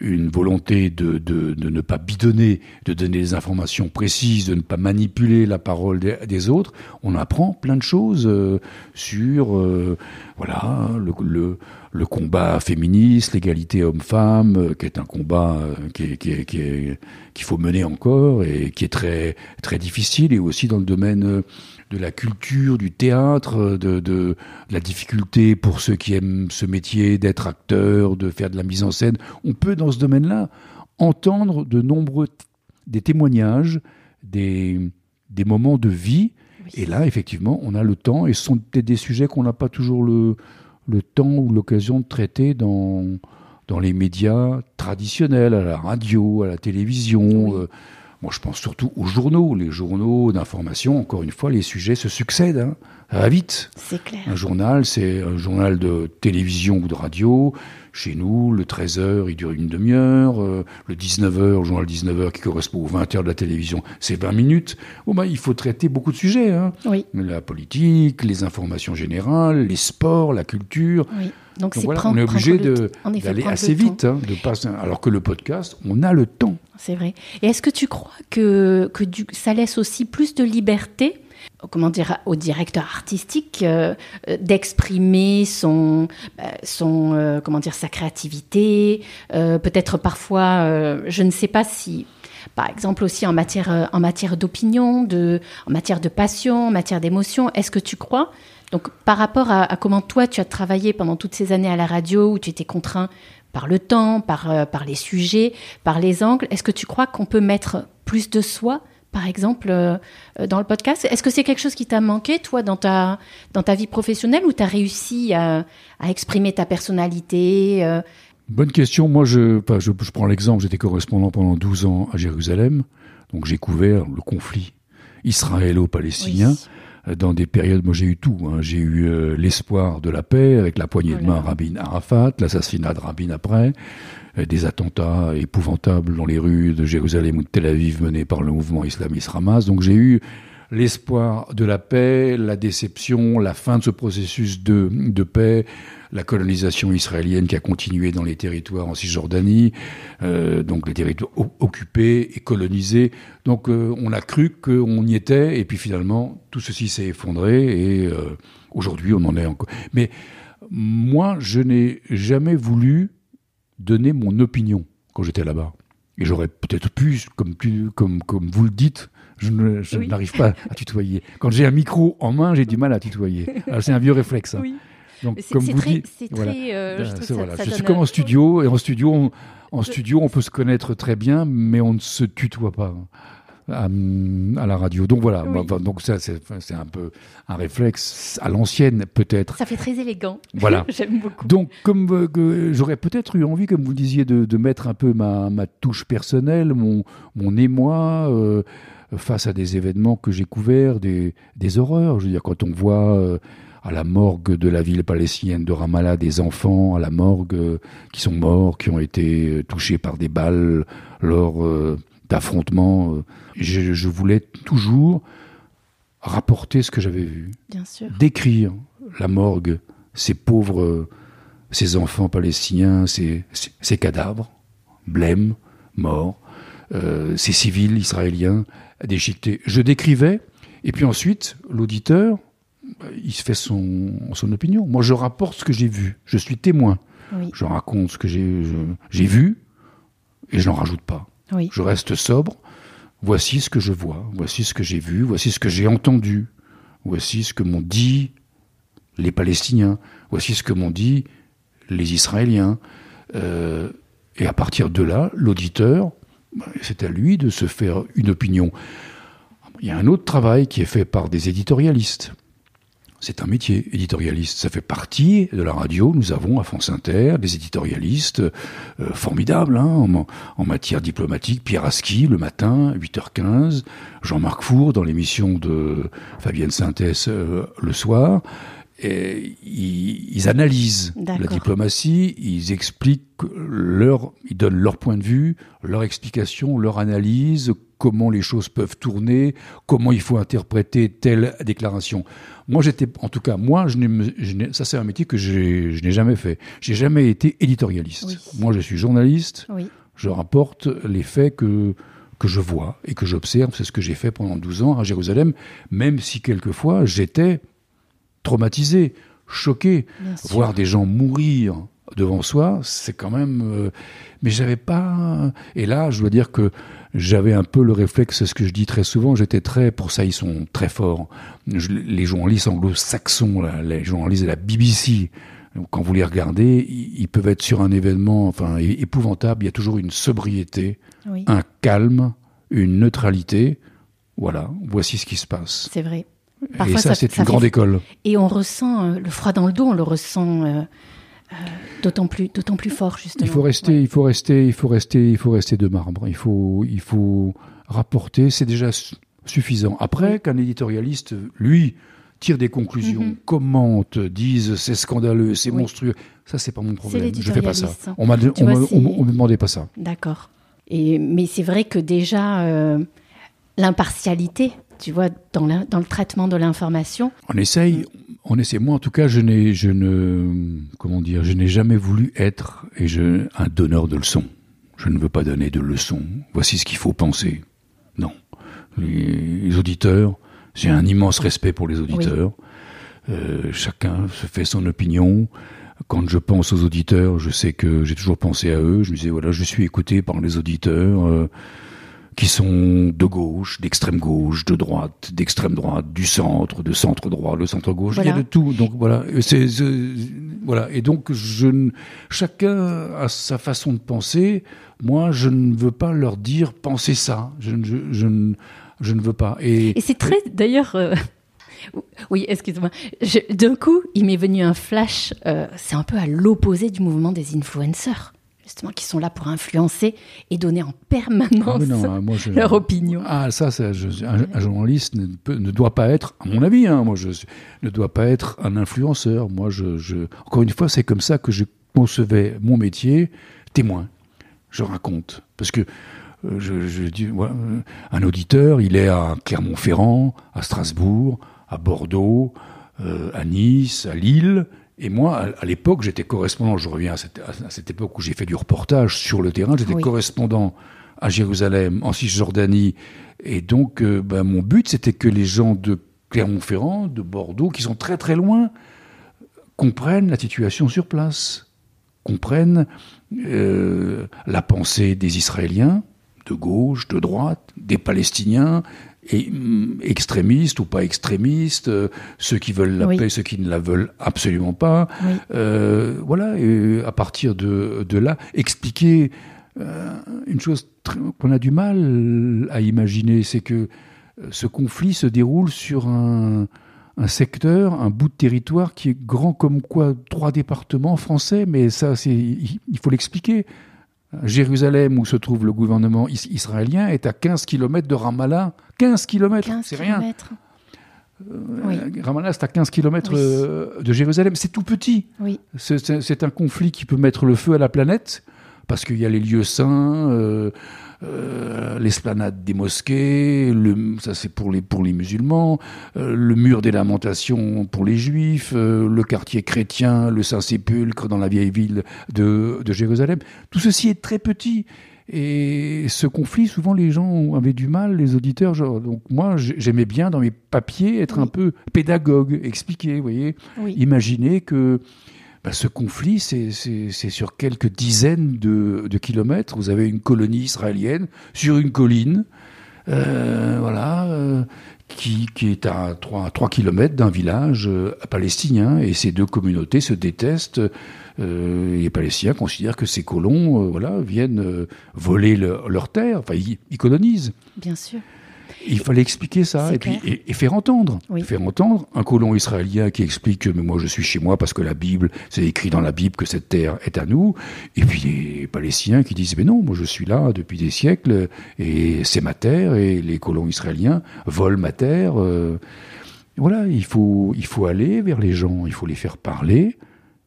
Speaker 2: une volonté de, de, de, ne pas bidonner, de donner des informations précises, de ne pas manipuler la parole des, autres, on apprend plein de choses euh, sur euh, voilà le, le, le, combat féministe, l'égalité homme-femme, euh, qui est un combat qui, qui, qui, qu'il faut mener encore et qui est très très difficile, et aussi dans le domaine de la culture, du théâtre, de, de, la difficulté pour ceux qui aiment ce métier d'être acteur, de faire de la mise en scène. On peut dans ce domaine-là entendre de nombreux des témoignages, des, des moments de vie. Et là, effectivement, on a le temps, et ce sont peut-être des sujets qu'on n'a pas toujours le, le temps ou l'occasion de traiter dans, dans les médias traditionnels, à la radio, à la télévision. Euh, moi, je pense surtout aux journaux, les journaux d'information. Encore une fois, les sujets se succèdent. Hein. Ça va vite.
Speaker 1: C'est clair.
Speaker 2: Un journal, c'est un journal de télévision ou de radio. Chez nous, le 13h, il dure une demi-heure. Euh, le 19h, le journal 19h qui correspond aux 20h de la télévision, c'est 20 minutes. Bon, ben, il faut traiter beaucoup de sujets. Hein.
Speaker 1: Oui.
Speaker 2: La politique, les informations générales, les sports, la culture.
Speaker 1: Oui. Donc,
Speaker 2: voilà, on est obligé d'aller assez vite. Hein, de passer, alors que le podcast, on a le temps.
Speaker 1: C'est vrai. Et est-ce que tu crois que, que du, ça laisse aussi plus de liberté comment dire, au directeur artistique euh, euh, d'exprimer son, euh, son comment dire, sa créativité, peut-être parfois, je ne sais pas si, par exemple aussi en matière, en matière d'opinion, de, en matière de passion, en matière d'émotion, est-ce que tu crois donc, par rapport à, comment toi, tu as travaillé pendant toutes ces années à la radio, où tu étais contraint par le temps, par, euh, par les sujets, par les angles, est-ce que tu crois qu'on peut mettre plus de soi par exemple, euh, euh, dans le podcast? Est-ce que c'est quelque chose qui t'a manqué, toi, dans ta, dans ta vie professionnelle, ou tu as réussi à, exprimer ta personnalité
Speaker 2: Bonne question. Moi, je, je, prends l'exemple, j'étais correspondant pendant 12 ans à Jérusalem, donc j'ai couvert le conflit israélo-palestinien dans des périodes, moi j'ai eu tout. Hein. J'ai eu euh, l'espoir de la paix avec la poignée de main Rabin Arafat, l'assassinat de Rabin après, euh, des attentats épouvantables dans les rues de Jérusalem ou de Tel Aviv menés par le mouvement islamiste Hamas. Donc j'ai eu l'espoir de la paix, la déception, la fin de ce processus de, de paix, la colonisation israélienne qui a continué dans les territoires en Cisjordanie, euh, donc les territoires occupés et colonisés. Donc euh, on a cru qu'on y était, et puis finalement tout ceci s'est effondré, et euh, aujourd'hui on en est encore. Mais moi, je n'ai jamais voulu donner mon opinion quand j'étais là-bas. Et j'aurais peut-être pu, comme, comme, comme vous le dites, je n'arrive pas à tutoyer. Quand j'ai un micro en main, j'ai du mal à tutoyer. <laughs> C'est un vieux réflexe. Hein.
Speaker 1: Oui. Donc, comme vous dites, je,
Speaker 2: suis comme en studio, et en studio, on, en studio, on peut se connaître très bien, mais on ne se tutoie pas. À, la radio. Donc voilà, donc ça c'est un peu un réflexe à l'ancienne peut-être.
Speaker 1: Ça fait très élégant.
Speaker 2: Voilà. <laughs>
Speaker 1: J'aime beaucoup.
Speaker 2: Donc comme euh, j'aurais peut-être eu envie, comme vous le disiez, de, mettre un peu ma, ma, touche personnelle, mon, mon émoi. Euh, face à des événements que j'ai couverts, des, des horreurs. Je veux dire, quand on voit euh, à la morgue de la ville palestinienne de Ramallah des enfants à la morgue euh, qui sont morts, qui ont été touchés par des balles lors d'affrontements. Je, je, voulais toujours rapporter ce que j'avais vu,
Speaker 1: Bien sûr.
Speaker 2: décrire la morgue, ces pauvres, ces enfants palestiniens, ces, ces cadavres, blêmes, morts, euh, ces civils israéliens déchiquetés. Je décrivais, et puis ensuite, l'auditeur, il se fait son, son opinion. Moi, je rapporte ce que j'ai vu. Je suis témoin.
Speaker 1: Oui.
Speaker 2: Je raconte ce que j'ai vu, et je n'en rajoute pas.
Speaker 1: Oui.
Speaker 2: Je reste sobre. Voici ce que je vois, voici ce que j'ai vu, voici ce que j'ai entendu, voici ce que m'ont dit les Palestiniens, voici ce que m'ont dit les Israéliens. Euh, et à partir de là, l'auditeur, c'est à lui de se faire une opinion. Il y a un autre travail qui est fait par des éditorialistes. C'est un métier éditorialiste. Ça fait partie de la radio. Nous avons à France Inter des éditorialistes euh, formidables hein, en, matière diplomatique. Pierre Aski le matin, 8h15. Jean-Marc Four dans l'émission de Fabienne Synthèse euh, le soir. Et ils, analysent la diplomatie, ils expliquent leur, ils donnent leur point de vue, leur explication, leur analyse, comment les choses peuvent tourner, comment il faut interpréter telle déclaration. Moi, j'étais, en tout cas, moi, je je ça c'est un métier que je n'ai jamais fait. J'ai jamais été éditorialiste. Moi, je suis journaliste.
Speaker 1: Oui.
Speaker 2: Je rapporte les faits que que je vois et que j'observe. C'est ce que j'ai fait pendant 12 ans à Jérusalem, même si quelquefois j'étais traumatisé, choqué, voir des gens mourir devant soi, c'est quand même. Euh, mais j'avais pas. Et là, je dois dire que j'avais un peu le réflexe, c'est ce que je dis très souvent. J'étais très, pour ça, ils sont très forts. les journalistes anglo-saxons, les journalistes de la BBC, quand vous les regardez, ils, peuvent être sur un événement, enfin, épouvantable. Il y a toujours une sobriété, un calme, une neutralité. Voilà, voici ce qui se passe.
Speaker 1: C'est vrai
Speaker 2: et ça, c'est une grande école.
Speaker 1: Et on ressent euh, le froid dans le dos, on le ressent euh, euh, d'autant plus, d'autant plus fort justement.
Speaker 2: Il faut rester, il faut rester, il faut rester, il faut rester de marbre. Il faut, il faut rapporter. C'est déjà suffisant. Après, qu'un éditorialiste, lui, tire des conclusions, mhm. commente, dise c'est scandaleux, c'est monstrueux, ça c'est pas mon problème. Je fais pas ça. On m'a, on, me demandait pas ça.
Speaker 1: D'accord. Et mais c'est vrai que déjà l'impartialité tu vois, dans, dans le traitement de l'information.
Speaker 2: On essaye, on essaie. Moi, en tout cas, je n'ai, je ne, comment dire, je n'ai jamais voulu être et je, un donneur de leçons. Je ne veux pas donner de leçons. Voici ce qu'il faut penser. Non. Les, auditeurs, j'ai un immense respect pour les auditeurs. Euh, chacun se fait son opinion. Quand je pense aux auditeurs, je sais que j'ai toujours pensé à eux. Je me disais, voilà, je suis écouté par les auditeurs. Euh, qui sont de gauche, d'extrême gauche, de droite, d'extrême droite, du centre, de centre droit, le centre gauche. Il y a de tout. Donc voilà, c'est voilà. Et donc je, chacun a sa façon de penser. Moi, je ne veux pas leur dire pensez ça. Je, je, je, je ne veux pas.
Speaker 1: Et, et c'est très d'ailleurs. Euh, <laughs> oui, excuse-moi. D'un coup, il m'est venu un flash. Euh, c'est un peu à l'opposé du mouvement des influenceurs justement, qui sont là pour influencer et donner en permanence ah leur opinion.
Speaker 2: Ah, ça, ça un, journaliste ne, ne, doit pas être, à mon avis, hein, moi, je ne doit pas être un influenceur. Moi, je, je encore une fois, c'est comme ça que je concevais mon métier, témoin. Je raconte. Parce que euh, je, je dis, un auditeur, il est à Clermont-Ferrand, à Strasbourg, à Bordeaux, euh, à Nice, à Lille, et moi, à, l'époque, j'étais correspondant, je reviens à cette, époque où j'ai fait du reportage sur le terrain, j'étais correspondant à Jérusalem, en Cisjordanie. Et donc, euh, ben, mon but, c'était que les gens de Clermont-Ferrand, de Bordeaux, qui sont très très loin, comprennent la situation sur place, comprennent euh, la pensée des Israéliens, de gauche, de droite, des Palestiniens, et, mm, extrémistes ou pas extrémistes, euh, ceux qui veulent la paix, ceux qui ne la veulent absolument pas. Euh, voilà, et à partir de, de là, expliquer euh, une chose qu'on a du mal à imaginer, c'est que ce conflit se déroule sur un, un secteur, un bout de territoire qui est grand comme quoi trois départements français, mais ça, c'est, il faut l'expliquer. Jérusalem, où se trouve le gouvernement israélien, est à 15 km de Ramallah. 15 km, c'est rien.
Speaker 1: Oui.
Speaker 2: Ramallah, c'est à 15 km
Speaker 1: Oui.
Speaker 2: de Jérusalem. C'est tout petit.
Speaker 1: Oui,
Speaker 2: c'est un conflit qui peut mettre le feu à la planète, parce qu'il y a les lieux saints, euh, euh, l'esplanade des mosquées, le, ça c'est pour les, pour les musulmans, euh, le mur des lamentations pour les juifs, euh, le quartier chrétien, le Saint-Sépulcre dans la vieille ville de, de Jérusalem. Tout ceci est très petit. Et ce conflit, souvent les gens avaient du mal, les auditeurs. Genre, donc moi, j'ai- j'aimais bien dans mes papiers être un peu pédagogue, expliquer, vous voyez
Speaker 1: oui.
Speaker 2: Imaginez que bah, ce conflit, c'est sur quelques dizaines de, de kilomètres. Vous avez une colonie israélienne sur une colline, euh, voilà, euh, qui, qui est à 3, 3 kilomètres d'un village euh, palestinien. Et ces deux communautés se détestent. Euh, les Palestiniens considèrent que ces colons euh, voilà, viennent voler le- leur terre, enfin, ils, ils colonisent.
Speaker 1: Bien sûr.
Speaker 2: Il fallait expliquer ça et puis et, et faire entendre,
Speaker 1: Oui.
Speaker 2: faire entendre un colon israélien qui explique que mais moi je suis chez moi parce que la Bible, c'est écrit dans la Bible que cette terre est à nous, et puis les Palestiniens qui disent mais non, moi je suis là depuis des siècles et c'est ma terre et les colons israéliens volent ma terre. euh. voilà, il faut il faut aller vers les gens, il faut les faire parler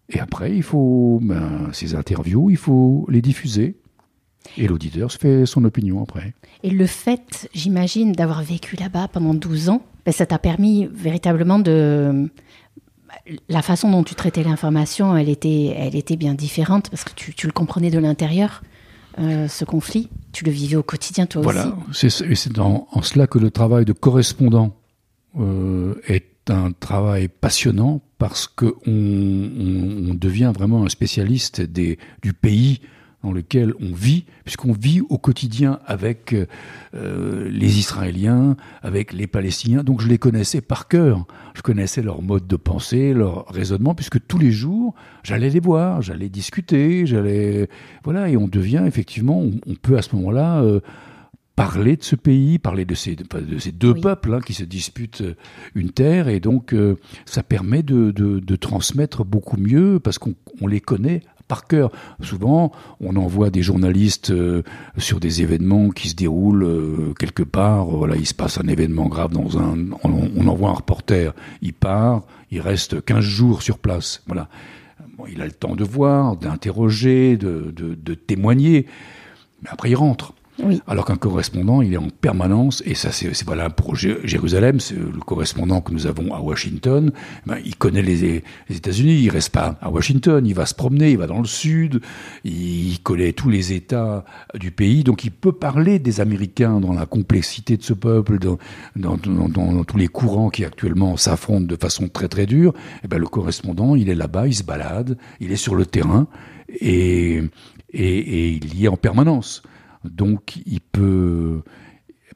Speaker 2: et après il faut ben, ces interviews, il faut les diffuser et l'auditeur se fait son opinion après.
Speaker 1: Et le fait, j'imagine, d'avoir vécu là-bas pendant 12 ans, ben, ça t'a permis véritablement de... La façon dont tu traitais l'information, elle était, elle était bien différente parce que tu, tu le comprenais de l'intérieur, euh, ce conflit. Tu le vivais au quotidien, toi
Speaker 2: Voilà,
Speaker 1: aussi.
Speaker 2: c'est et c'est en, cela que le travail de correspondant euh, est un travail passionnant parce que on, on- on devient vraiment un spécialiste des, du pays dans lequel on vit, puisqu'on vit au quotidien avec euh, les Israéliens, avec les Palestiniens. Donc je les connaissais par cœur. Je connaissais leur mode de pensée, leur raisonnement, puisque tous les jours, j'allais les voir, j'allais discuter, j'allais voilà, et on devient effectivement, on, on peut à ce moment-là euh, parler de ce pays, parler de ces, de, de ces deux
Speaker 1: Oui.
Speaker 2: peuples hein, qui se disputent euh, une terre, et donc euh, ça permet de, de, de transmettre beaucoup mieux parce qu'on on les connaît par cœur. Souvent, on envoie des journalistes euh, sur des événements qui se déroulent euh, quelque part. Voilà, il se passe un événement grave dans un. On, envoie un reporter, il part, il reste 15 jours sur place. Voilà. Il a le temps de voir, d'interroger, de témoigner, mais après il rentre. Alors qu'un correspondant, il est en permanence, et ça c'est voilà pour Jé- Jérusalem, c'est le correspondant que nous avons à Washington, ben, il connaît les, États-Unis, il reste pas à Washington, il va se promener, il va dans le sud, il connaît tous les États du pays, donc il peut parler des Américains dans la complexité de ce peuple, dans, tous les courants qui actuellement s'affrontent de façon très très dure. Et ben, le correspondant, il est là-bas, il se balade, il est sur le terrain, et, et il y est en permanence. Donc, il peut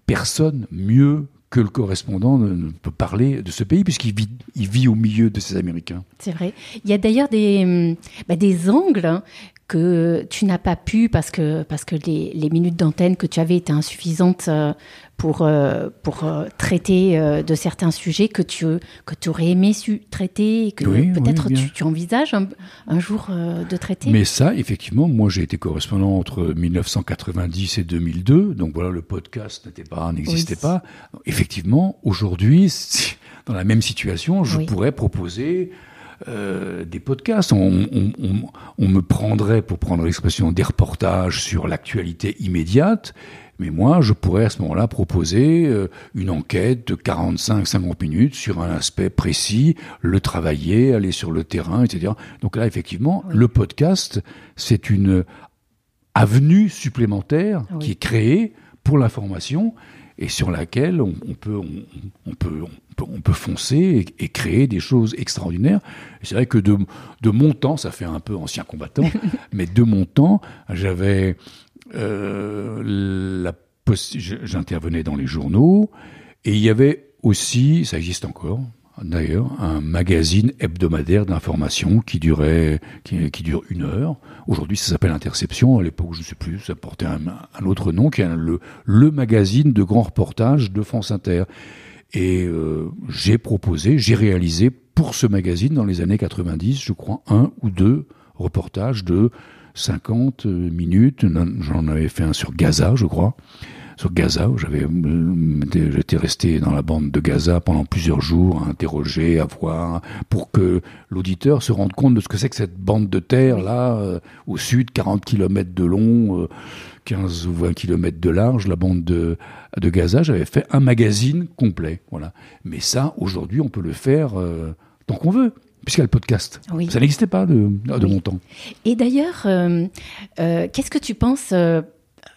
Speaker 2: personne mieux que le correspondant ne, peut parler de ce pays puisqu'il vit, vit au milieu de ces Américains.
Speaker 1: C'est vrai. Il y a d'ailleurs des, hum, bah, des angles hein, que tu n'as pas pu parce que, parce que les, les minutes d'antenne que tu avais étaient insuffisantes euh, pour, euh, pour euh, traiter de certains sujets que tu, que tu aurais aimé su traiter et que
Speaker 2: Oui,
Speaker 1: peut-être tu, tu envisages un, un jour de traiter?
Speaker 2: Mais ça, effectivement, moi j'ai été correspondant entre 1990 et 2002, donc voilà, le podcast n'était pas, n'existait
Speaker 1: Oui.
Speaker 2: pas. Effectivement, aujourd'hui, dans la même situation, je pourrais proposer euh, des podcasts. On, on- on- on me prendrait, pour prendre l'expression, des reportages sur l'actualité immédiate. Mais moi, je pourrais à ce moment-là proposer euh, une enquête de 45-50 minutes sur un aspect précis, le travailler, aller sur le terrain, etc. Donc là, effectivement,
Speaker 1: Oui.
Speaker 2: le podcast, c'est une avenue supplémentaire
Speaker 1: Oui.
Speaker 2: qui est créée pour l'information et sur laquelle on, on peut, on, on peut, on peut, on peut foncer et, et créer des choses extraordinaires. C'est vrai que de, de mon temps, ça fait un peu ancien combattant, <laughs> mais de mon temps, j'avais euh, la j'intervenais dans les journaux et il y avait aussi, ça existe encore d'ailleurs, un magazine hebdomadaire d'information qui durait, qui, qui dure une heure. Aujourd'hui, ça s'appelle Interception. À l'époque, je ne sais plus, ça portait un, un autre nom, qui est le, le magazine de grands reportages de France Inter. Et euh, j'ai proposé, j'ai réalisé pour ce magazine dans les années 90, je crois, un ou deux reportages de 50 minutes. J'en avais fait un sur Gaza, je crois. sur Gaza, où j'avais, j'étais resté dans la bande de Gaza pendant plusieurs jours, à interroger, à voir, pour que l'auditeur se rende compte de ce que c'est que cette bande de terre là, au sud, 40 km de long. 15 ou 20 km de large, la bande de, de Gaza, j'avais fait un magazine complet. Voilà. Mais ça, aujourd'hui, on peut le faire tant qu'on veut puisqu'il y a le podcast. Ça n'existait pas de, de mon temps.
Speaker 1: Et d'ailleurs, euh, euh, qu'est-ce que tu penses euh,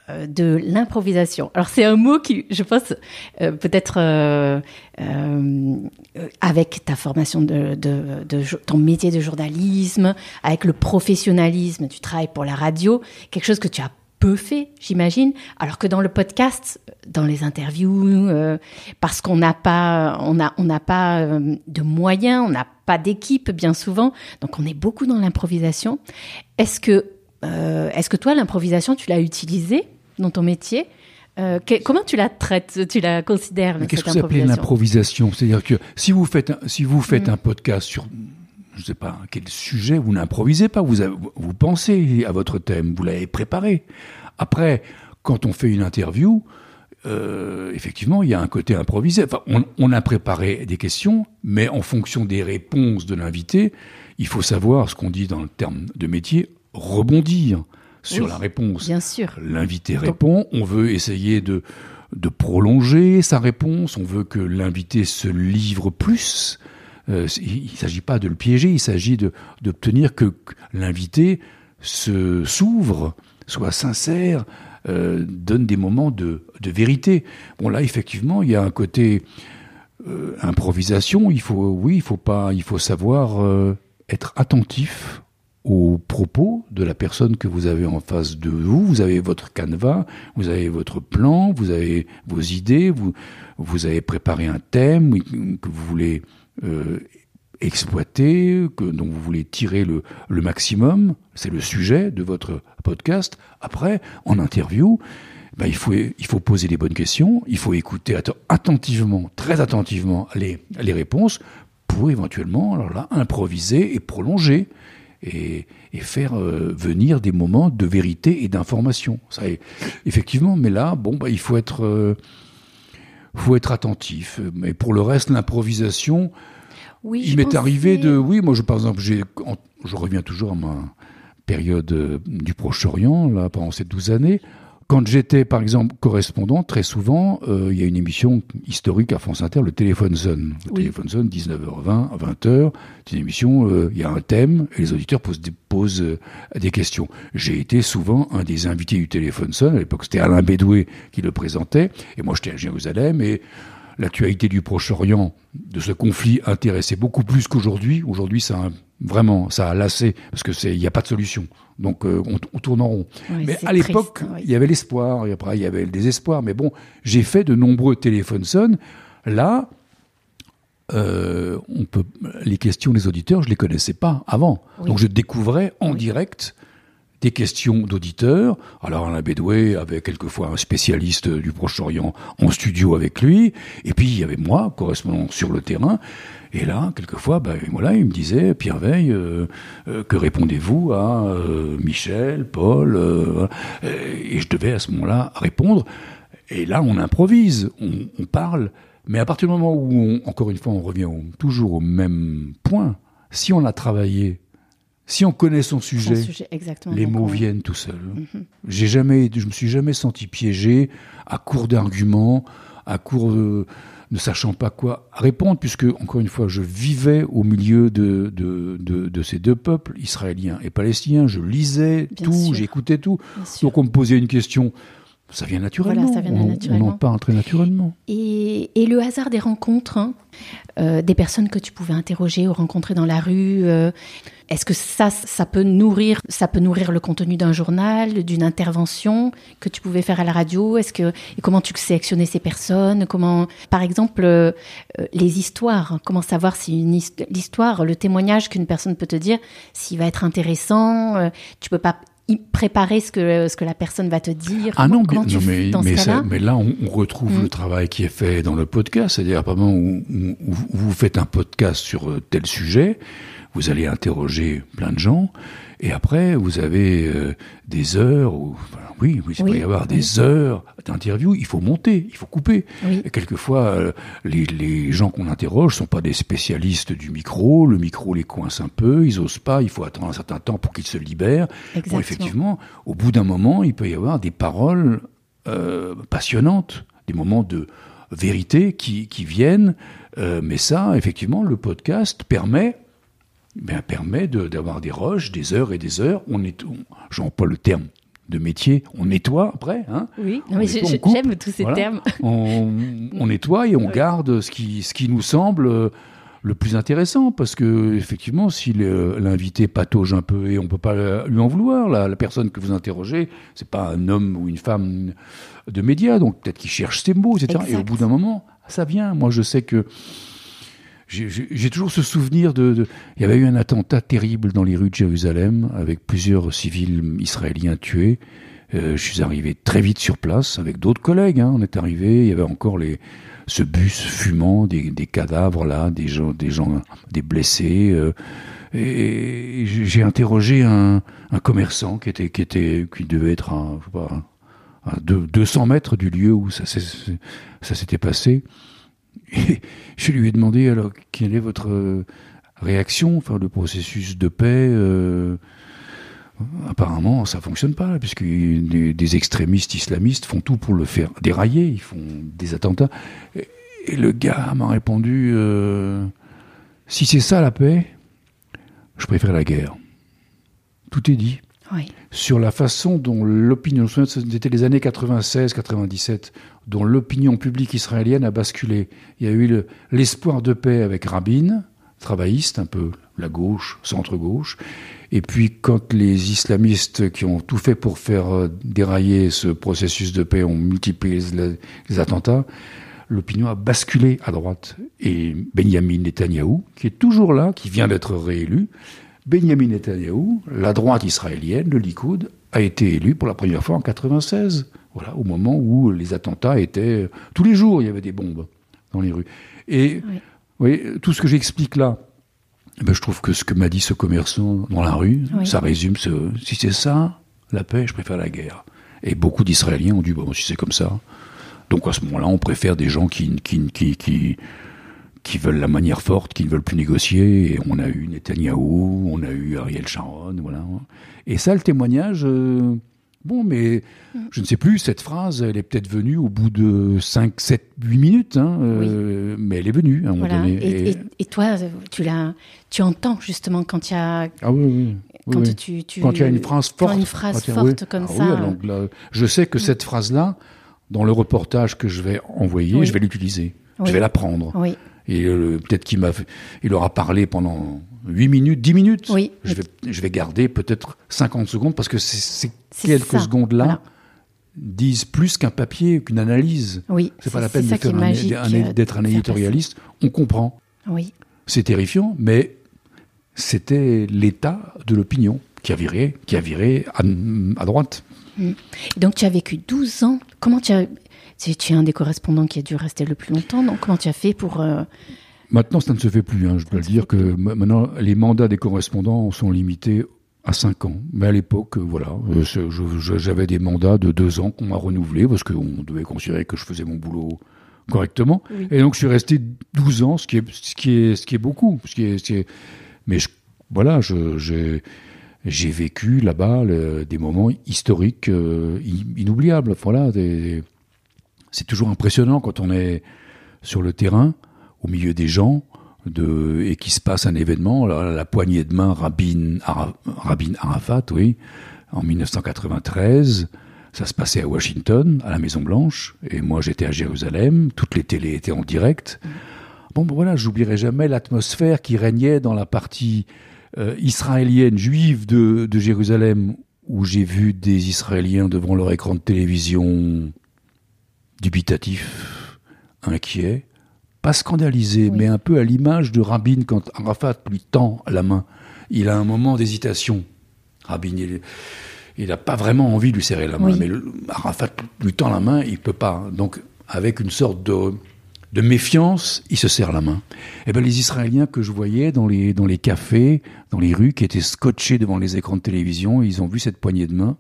Speaker 1: de l'improvisation? Alors c'est un mot qui, je pense, peut-être avec ta formation de, de, de, ton métier de journalisme, avec le professionnalisme, tu travailles pour la radio, quelque chose que tu as peu fait, j'imagine, alors que dans le podcast, dans les interviews, euh, parce qu'on n'a pas, on a, on n'a pas euh, de moyens, on n'a pas d'équipe bien souvent, donc on est beaucoup dans l'improvisation. Est-ce que, euh, est-ce que toi, l'improvisation, tu l'as utilisée dans ton métier? Comment tu la traites, tu la considères
Speaker 2: Qu'est-ce que vous appelez l'improvisation? C'est-à-dire que si vous faites, un, si vous faites mm. un podcast sur je ne sais pas quel sujet, vous n'improvisez pas, vous, vous pensez à votre thème, vous l'avez préparé. Après, quand on fait une interview, euh, effectivement, il y a un côté improvisé. Enfin, on, a préparé des questions, mais en fonction des réponses de l'invité, il faut savoir ce qu'on dit dans le terme de métier, rebondir sur la réponse.
Speaker 1: Bien sûr.
Speaker 2: L'invité répond, on veut essayer de, de prolonger sa réponse, on veut que l'invité se livre plus. Euh, il ne s'agit pas de le piéger, il s'agit d'obtenir que l'invité se s'ouvre, soit sincère, euh, donne des moments de, vérité. Bon là, effectivement, il y a un côté euh, improvisation. Il faut, oui, il faut pas, il faut savoir être attentif aux propos de la personne que vous avez en face de vous. Vous avez votre canevas, vous avez votre plan, vous avez vos idées, vous avez préparé un thème que vous voulez euh, exploiter, que, dont vous voulez tirer le, maximum, c'est le sujet de votre podcast. Après, en interview, ben, il, faut, il faut poser les bonnes questions, il faut écouter attentivement, très attentivement les, les réponses pour éventuellement alors là, improviser et prolonger et, et faire euh, venir des moments de vérité et d'information. Effectivement, mais là, bon, ben, il faut être... Euh, faut être attentif. Mais pour le reste, l'improvisation,
Speaker 1: oui,
Speaker 2: il m'est arrivé de, oui, moi, je, par exemple, je reviens toujours à ma période euh, du Proche-Orient, là, pendant ces 12 années. Quand j'étais, par exemple, correspondant, très souvent, euh, il y a une émission historique à France Inter, le Téléphone Zone. Le Téléphone Zone, 19h20 à 20h. C'est une émission, euh, il y a un thème et les auditeurs posent des, posent, euh, des questions. J'ai été souvent un des invités du Téléphone Zone. À l'époque, c'était Alain Bédoué qui le présentait. Et moi, j'étais à Jérusalem et l'actualité du Proche-Orient, de ce conflit, intéressait beaucoup plus qu'aujourd'hui. Aujourd'hui, ça a vraiment, ça a lassé parce que c'est, il n'y a pas de solution. Donc, euh, on, tourne en rond. mais à l'époque, il y avait l'espoir. Et après, il y avait le désespoir. Mais bon, j'ai fait de nombreux téléphones sonnes. Là, euh, on peut, les questions des auditeurs, je les connaissais pas avant. Donc, je découvrais en direct des questions d'auditeurs. Alors Alain Bédoué avait quelquefois un spécialiste du Proche-Orient en studio avec lui, et puis il y avait moi, correspondant sur le terrain. Et là, quelquefois, ben voilà, il me disait, Pierre Veille, euh, euh, que répondez-vous à euh, Michel, Paul Et je devais à ce moment-là répondre. Et là, on improvise, on, parle. Mais à partir du moment où, encore une fois, on revient toujours au même point, si on a travaillé si on connaît son sujet, les mots viennent tout seuls. Mhm. J'ai jamais, je me suis jamais senti piégé à court d'arguments, à court de, ne sachant pas quoi répondre, puisque encore une fois, je vivais au milieu de, de, de, ces deux peuples, israéliens et palestiniens. Je lisais tout, j'écoutais tout. Donc on me posait une question. Ça vient naturellement. ça vient naturellement. On, en parle très naturellement.
Speaker 1: Et, et le hasard des rencontres, hein, euh, des personnes que tu pouvais interroger ou rencontrer dans la rue. Euh, est-ce que ça, ça peut nourrir, ça peut nourrir le contenu d'un journal, d'une intervention que tu pouvais faire à la radio? Est-ce que et comment tu sélectionnais ces personnes? Comment, par exemple, euh, les histoires Comment savoir si une l'histoire, le témoignage qu'une personne peut te dire, s'il va être intéressant Tu peux pas préparer ce que, ce que la personne va te dire
Speaker 2: Ah non, mais, mais, là, on, retrouve le mm. travail qui est fait dans le podcast, c'est-à-dire à où, vous faites un podcast sur euh, tel sujet, vous allez interroger plein de gens, Et après, vous avez euh, des heures, où, oui, oui, il peut y avoir des heures d'interview, il faut monter, il faut couper. Et quelquefois, euh, les, les, gens qu'on interroge sont pas des spécialistes du micro, le micro les coince un peu, ils osent pas, il faut attendre un certain temps pour qu'ils se libèrent. Bon, effectivement, au bout d'un moment, il peut y avoir des paroles euh, passionnantes, des moments de vérité qui, qui viennent, mais ça, effectivement, le podcast permet ben, permet d'avoir des roches, des heures et des heures. On est, pas le terme de métier, on nettoie après. Hein
Speaker 1: oui, j'aime tous ces termes.
Speaker 2: On, on, nettoie et on garde ce qui, ce qui nous semble euh, le plus intéressant, parce que effectivement, si l'invité patauge un peu, et on peut pas lui en vouloir, la, la personne que vous interrogez, c'est pas un homme ou une femme de médias, donc peut-être qu'il cherche ses mots, etc. Et au bout d'un moment, ça vient. Moi, je sais que j'ai toujours ce souvenir de, Il y avait eu un attentat terrible dans les rues de Jérusalem avec plusieurs civils israéliens tués. Euh, je suis arrivé très vite sur place avec d'autres collègues. Hein. On est arrivé, il y avait encore les, ce bus fumant, des, des cadavres là, des gens, des gens, des blessés. Euh, et, j'ai interrogé un, un, commerçant qui était, qui était, qui devait être à, à 200 mètres du lieu où ça s'était passé. <laughs> Je lui ai demandé alors quelle est votre euh, réaction, enfin le processus de paix. Euh, apparemment, ça fonctionne pas puisque des, extrémistes islamistes font tout pour le faire dérailler, ils font des attentats. Et, le gars m'a répondu euh, si c'est ça la paix, je préfère la guerre. Tout est dit. Sur la façon dont l'opinion, c'était les années 96-97, dont l'opinion publique israélienne a basculé. Il y a eu l'espoir de paix avec Rabin, travailliste, un peu la gauche, centre-gauche. Et puis quand les islamistes qui ont tout fait pour faire euh, dérailler ce processus de paix ont multiplié les, attentats, l'opinion a basculé à droite. Et Benjamin Netanyahou, qui est toujours là, qui vient d'être réélu, Benjamin Netanyahou, la droite israélienne, le Likoud, a été élu pour la première fois en 96. Voilà, au moment où les attentats étaient tous les jours, il y avait des bombes dans les rues. Et oui. tout ce que j'explique là, eh ben, je trouve que ce que m'a dit ce commerçant dans la rue, ça résume ce. Si c'est ça, la paix, je préfère la guerre. Et beaucoup d'Israéliens ont dit bon, si c'est comme ça. Donc à ce moment-là, on préfère des gens qui, qui, qui, qui qui veulent la manière forte, qui ne veulent plus négocier. Et on a eu Netanyahou, on a eu Ariel Sharon, voilà. Et ça, le témoignage, euh, bon, mais je ne sais plus, cette phrase, elle est peut-être venue au bout de 5, 7, 8 minutes, hein, euh, mais elle est venue à un moment donné.
Speaker 1: Et, et, toi, tu, l'as, tu entends justement quand il y a...
Speaker 2: Ah oui, oui.
Speaker 1: Quand,
Speaker 2: Tu, tu, quand il y a une phrase forte,
Speaker 1: une phrase forte comme ah
Speaker 2: ça. je sais que mm. cette phrase-là, dans le reportage que je vais envoyer, je vais l'utiliser. Je vais la prendre.
Speaker 1: Oui.
Speaker 2: Et euh, peut-être qu'il m'a, il aura parlé pendant 8 minutes, 10 minutes.
Speaker 1: Oui.
Speaker 2: Je vais, je vais garder peut-être 50 secondes parce que ces quelques secondes-là disent plus qu'un papier, qu'une analyse.
Speaker 1: Oui.
Speaker 2: C'est pas la peine d'être un, éditorialiste. On comprend.
Speaker 1: Oui.
Speaker 2: C'est terrifiant, mais c'était l'état de l'opinion qui a viré, qui a viré à, à droite.
Speaker 1: Mm. Donc tu as vécu 12 ans. Comment tu as tu, es un des correspondants qui a dû rester le plus longtemps, donc comment tu as fait pour... Euh,
Speaker 2: maintenant, ça ne se fait plus. Hein. Je dois le dire que maintenant, les mandats des correspondants sont limités à 5 ans. Mais à l'époque, euh, voilà, euh, j'avais des mandats de 2 ans qu'on m'a renouvelés parce qu'on devait considérer que je faisais mon boulot correctement. Et donc, je suis resté 12 ans, ce qui est, ce qui est, ce qui est beaucoup. Ce qui est, Mais voilà, j'ai j'ai vécu là-bas des moments historiques inoubliables. Voilà, des, c'est toujours impressionnant quand on est sur le terrain, au milieu des gens, de, et qu'il se passe un événement. la poignée de main Rabin, Arafat, oui, en 1993. Ça se passait à Washington, à la Maison Blanche, et moi j'étais à Jérusalem. Toutes les télés étaient en direct. Bon, ben voilà, j'oublierai jamais l'atmosphère qui régnait dans la partie euh, israélienne juive de, Jérusalem, où j'ai vu des Israéliens devant leur écran de télévision dubitatif, inquiet, pas scandalisé, mais un peu à l'image de Rabin quand Arafat lui tend la main. Il a un moment d'hésitation. Rabin, il n'a pas vraiment envie de lui serrer la main, mais Arafat lui tend la main, il peut pas. Donc, avec une sorte de de méfiance, il se serre la main. Et ben les Israéliens que je voyais dans les dans les cafés, dans les rues, qui étaient scotchés devant les écrans de télévision, ils ont vu cette poignée de main.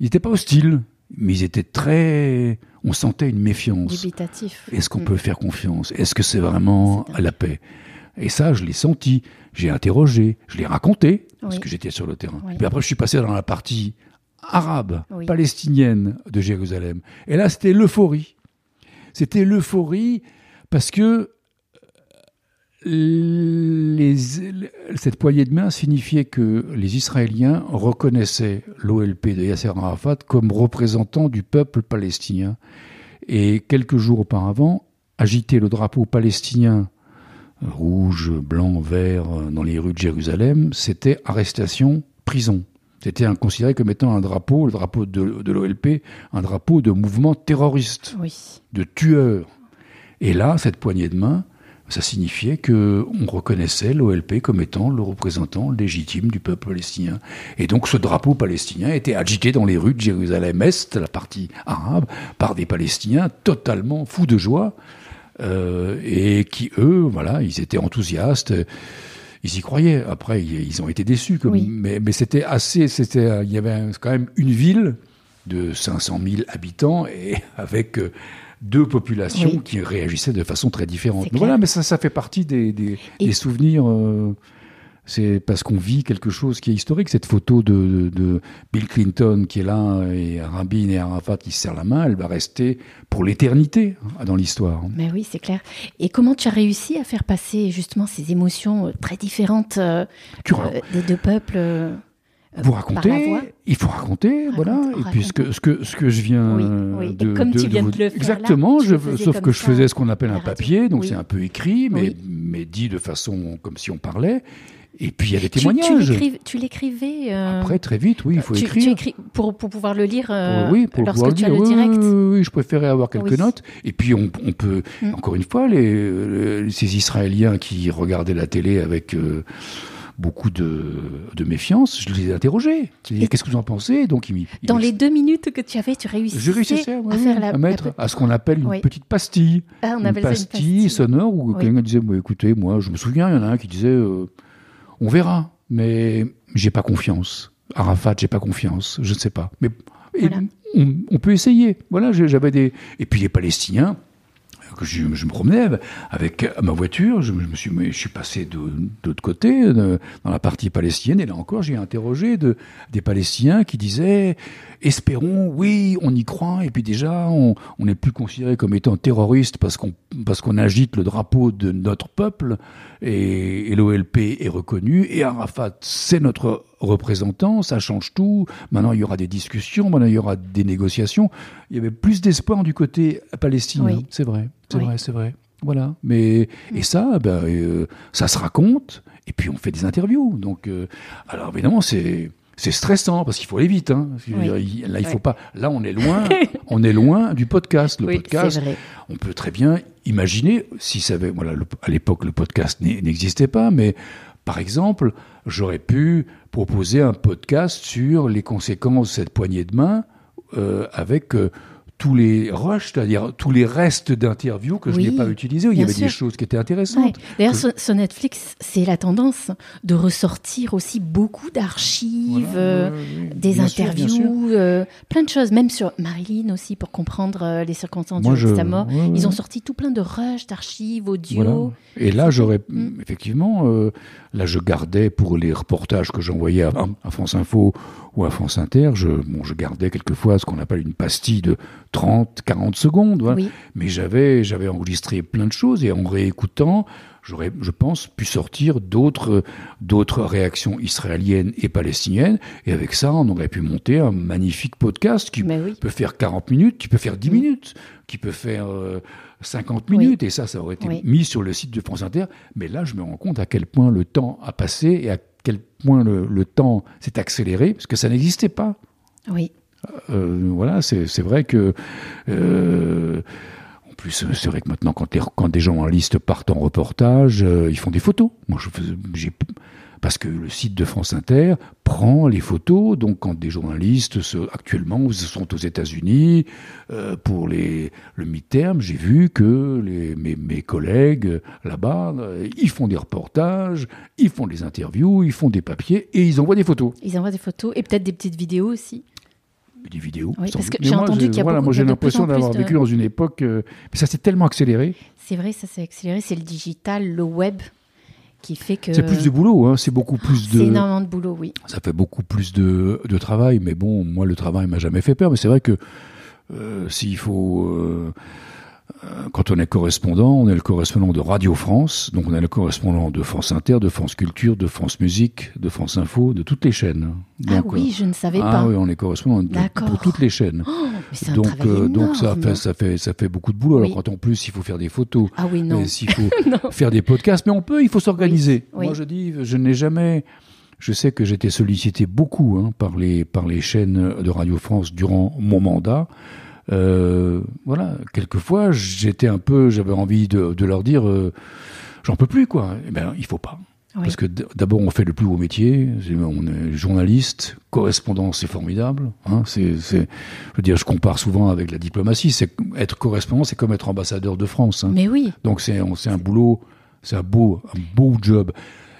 Speaker 2: Ils n'étaient pas hostiles, mais ils étaient très. On sentait une méfiance.
Speaker 1: Dubitatif.
Speaker 2: Est-ce qu'on
Speaker 1: Mm.
Speaker 2: peut faire confiance? Est-ce que c'est vraiment à la paix? Et ça, je l'ai senti. J'ai interrogé, je l'ai raconté parce que j'étais sur le terrain.
Speaker 1: Oui.
Speaker 2: Puis après, je suis passé dans la partie arabe,
Speaker 1: Oui.
Speaker 2: palestinienne de Jérusalem. Et là, c'était l'euphorie. C'était l'euphorie parce que les, cette poignée de main signifiait que les Israéliens reconnaissaient l'OLP de Yasser Arafat comme représentant du peuple palestinien. Et quelques jours auparavant, agiter le drapeau palestinien rouge, blanc, vert dans les rues de Jérusalem, c'était arrestation, prison. C'était considéré comme étant un drapeau, le drapeau de, de l'OLP, un drapeau de mouvement terroriste
Speaker 1: Oui.
Speaker 2: de tueurs. Et là, cette poignée de main, ça signifiait que on reconnaissait l'OLP comme étant le représentant légitime du peuple palestinien. Et donc ce drapeau palestinien était agité dans les rues de Jérusalem-Est, la partie arabe, par des Palestiniens totalement fous de joie, euh, et qui, eux, voilà, ils étaient enthousiastes. Ils y croyaient. Après, ils ont été déçus. Comme,
Speaker 1: Oui.
Speaker 2: Mais, mais c'était assez. C'était, euh, il y avait quand même une ville de 500 000 habitants et <laughs> avec euh, deux populations
Speaker 1: Oui.
Speaker 2: qui réagissaient de façon très différente. Mais voilà, mais ça, ça fait partie des, des, souvenirs. euh, c'est parce qu'on vit quelque chose qui est historique. Cette photo de, de- de Bill Clinton qui est là et Rabin et Arafat qui se serrent la main, elle va rester pour l'éternité hein, dans l'histoire.
Speaker 1: Mais oui, c'est clair. Et comment tu as réussi à faire passer justement ces émotions euh, très différentes euh, euh, des deux peuples
Speaker 2: Vous racontez, il faut raconter, voilà. Et puis ce que, ce que, ce que je viens
Speaker 1: Oui, oui. Et
Speaker 2: de,
Speaker 1: comme tu viens
Speaker 2: vous-
Speaker 1: de le faire
Speaker 2: exactement, je, sauf que je faisais ce qu'on appelle un papier, donc
Speaker 1: Oui.
Speaker 2: c'est un peu écrit, mais, mais dit de façon comme si on parlait. Et puis il y a des témoignages.
Speaker 1: Tu, l'écriv- tu l'écrivais euh,
Speaker 2: Après, très vite, oui, il faut
Speaker 1: tu,
Speaker 2: écrire.
Speaker 1: tu écris pour, pour pouvoir le lire euh,
Speaker 2: oui, pour
Speaker 1: lorsque
Speaker 2: pouvoir
Speaker 1: tu as
Speaker 2: dire,
Speaker 1: le
Speaker 2: oui,
Speaker 1: direct.
Speaker 2: Oui, oui, oui, je préférais avoir quelques
Speaker 1: Oui.
Speaker 2: notes. Et puis on, on peut,
Speaker 1: Mm.
Speaker 2: encore une fois, les, les- ces Israéliens qui regardaient la télé avec euh, beaucoup de, de méfiance, je les ai interrogés. Qu'est-ce que vous en pensez? Donc ils, m'y- ils
Speaker 1: Dans
Speaker 2: me-
Speaker 1: les deux minutes que tu avais, tu réussissais à faire la,
Speaker 2: à mettre
Speaker 1: la-
Speaker 2: à ce qu'on appelle une
Speaker 1: Oui.
Speaker 2: petite pastille.
Speaker 1: Ah, on
Speaker 2: une pastille
Speaker 1: pastille.
Speaker 2: sonore où
Speaker 1: Oui.
Speaker 2: quelqu'un disait bah, écoutez, moi, je me souviens, il y en a un qui disait euh, on verra, mais j'ai pas confiance. Arafat, j'ai pas confiance, je ne sais pas. Mais
Speaker 1: Voilà.
Speaker 2: on, on peut essayer. Voilà, j'avais des. Et puis les Palestiniens, je, me promenais avec ma voiture, je, me- suis, je suis passé de, l'autre côté, dans la partie palestinienne, et là encore, j'ai interrogé de, des Palestiniens qui disaient espérons, oui, on y croit, et puis déjà, on n'est plus considéré comme étant terroriste parce qu'on parce qu'on agite le drapeau de notre peuple, et, et l'OLP est reconnu, et Arafat, c'est notre représentant, ça change tout. Maintenant, il y aura des discussions, maintenant, il y aura des négociations. Il y avait plus d'espoir du côté palestinien,
Speaker 1: Oui.
Speaker 2: c'est vrai, c'est
Speaker 1: Oui.
Speaker 2: vrai, c'est vrai. Voilà. Mais et ça, ben, euh, ça se raconte. Et puis on fait des interviews. Donc, euh, alors évidemment, c'est c'est stressant parce qu'il faut aller vite. Hein.
Speaker 1: Oui.
Speaker 2: il- là, il
Speaker 1: Oui.
Speaker 2: faut pas. Là, on est loin. <laughs> on est loin du podcast. Le
Speaker 1: oui,
Speaker 2: podcast, on peut très bien imaginer si ça avait. Voilà, le- à l'époque, le podcast n'e- n'existait pas, mais par exemple, j'aurais pu proposer un podcast sur les conséquences de cette poignée de main euh, avec euh, tous les rushs, c'est-à-dire tous les restes d'interviews que je n'ai pas utilisés. où Il y avait des choses qui étaient
Speaker 1: Ouais.
Speaker 2: intéressantes.
Speaker 1: D'ailleurs, sur, Netflix, c'est la tendance de ressortir aussi beaucoup d'archives,
Speaker 2: Voilà,
Speaker 1: euh, des
Speaker 2: sûr,
Speaker 1: interviews, euh, plein de choses, même sur Marilyn aussi, pour comprendre euh, les circonstances
Speaker 2: Moi,
Speaker 1: de
Speaker 2: je-
Speaker 1: sa mort.
Speaker 2: ouais.
Speaker 1: Ils ont sorti tout plein de rushs, d'archives, audio.
Speaker 2: Voilà. Et là, j'aurais
Speaker 1: Mm.
Speaker 2: effectivement, euh, là, je gardais pour les reportages que j'envoyais à, à France Info ou à France Inter, je, bon, je gardais quelquefois ce qu'on appelle une pastille de 30, 40 secondes. voilà.
Speaker 1: Oui,
Speaker 2: Mais j'avais, j'avais enregistré plein de choses et en réécoutant, j'aurais, je pense, pu sortir d'autres, d'autres réactions israéliennes et palestiniennes. Et avec ça, on aurait pu monter un magnifique podcast qui
Speaker 1: oui.
Speaker 2: peut faire 40 minutes, qui peut faire 10
Speaker 1: Mm.
Speaker 2: minutes, qui peut faire euh, 50
Speaker 1: Oui.
Speaker 2: minutes, et ça, ça aurait été mis sur le site de France Inter. Mais là, je me rends compte à quel point le temps a passé et à quel point le, le temps s'est accéléré, parce que ça n'existait pas.
Speaker 1: Oui,
Speaker 2: Euh, voilà, c'est vrai que. euh, en plus, c'est vrai que maintenant, quand, les- quand des gens en liste partent en reportage, euh, ils font des photos. Moi, je parce que le site de France Inter prend les photos. Donc, quand des journalistes se, actuellement sont aux États-Unis euh, pour les, le mi-terme, j'ai vu que les, mes, mes collègues là-bas, euh, ils font des reportages, ils font des interviews, ils font des papiers et ils envoient des photos.
Speaker 1: Ils envoient des photos et peut-être des petites vidéos aussi.
Speaker 2: Des vidéos.
Speaker 1: Oui, parce que j'ai entendu qu'il y a
Speaker 2: voilà,
Speaker 1: beaucoup-
Speaker 2: moi j'ai l'impression d'avoir
Speaker 1: de-
Speaker 2: vécu dans une époque, euh, mais ça s'est tellement accéléré.
Speaker 1: C'est vrai, ça s'est accéléré. C'est le digital, le web qui fait que.
Speaker 2: C'est plus de boulot, hein, c'est beaucoup plus de.
Speaker 1: C'est énormément de boulot, oui.
Speaker 2: ça fait beaucoup plus de, de travail, mais bon, moi le travail m'a jamais fait peur. Mais c'est vrai que euh, s'il faut, euh, quand on est correspondant, on est le correspondant de Radio France, donc on est le correspondant de France Inter, de France Culture, de France Musique, de France Info, de toutes les chaînes.
Speaker 1: ah oui, je ne savais
Speaker 2: euh, ah
Speaker 1: pas.
Speaker 2: oui, on est correspondant de- pour toutes les chaînes.
Speaker 1: Oh, mais un
Speaker 2: donc, euh, donc ça fait, ça fait, ça fait beaucoup de boulot. Alors quand en plus il faut faire des photos,
Speaker 1: Ah oui, non.
Speaker 2: s'il faut <laughs>
Speaker 1: Non.
Speaker 2: faire des podcasts, mais on peut, il faut s'organiser.
Speaker 1: Oui.
Speaker 2: Moi, je dis, je n'ai jamais. Je sais que j'étais sollicité beaucoup hein, par les par les chaînes de Radio France durant mon mandat. Euh, voilà, quelquefois, j'étais un peu, j'avais envie de, de leur dire, euh, j'en peux plus, quoi. Eh ben, il faut pas.
Speaker 1: Oui.
Speaker 2: Parce que d'abord, on fait le plus beau métier. On est journaliste, correspondant, c'est formidable. Hein, c'est, c'est- je veux dire, je compare souvent avec la diplomatie. C'est être correspondant, c'est comme être ambassadeur de France. hein.
Speaker 1: Mais oui,
Speaker 2: Donc c'est on- c'est un boulot, c'est un beau, un beau job.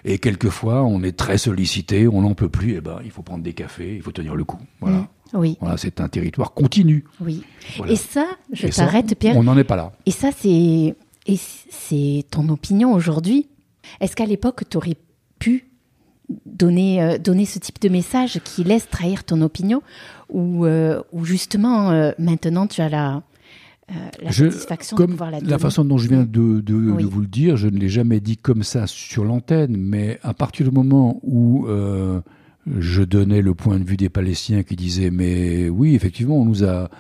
Speaker 2: Et quelquefois, on est très sollicité, on n'en peut plus. Et ben, il faut prendre des cafés, il faut tenir le coup. Voilà.
Speaker 1: Oui,
Speaker 2: Voilà, c'est un territoire continu.
Speaker 1: oui.
Speaker 2: Voilà.
Speaker 1: Et ça, je t'arrête, Pierre.
Speaker 2: On n'en est pas là.
Speaker 1: Et ça, c'est et c'est ton opinion aujourd'hui. Est-ce qu'à l'époque, tu aurais pu donner, euh, donner ce type de message qui laisse trahir ton opinion ou, euh, ou justement, euh, maintenant, tu as la, la
Speaker 2: Je-
Speaker 1: satisfaction de pouvoir la
Speaker 2: la,
Speaker 1: donner
Speaker 2: façon dont je viens de, de-
Speaker 1: Oui.
Speaker 2: de vous le dire, je ne l'ai jamais dit comme ça sur l'antenne, mais à partir du moment où je donnais le point de vue des Palestiniens qui disaient mais oui, effectivement, on nous a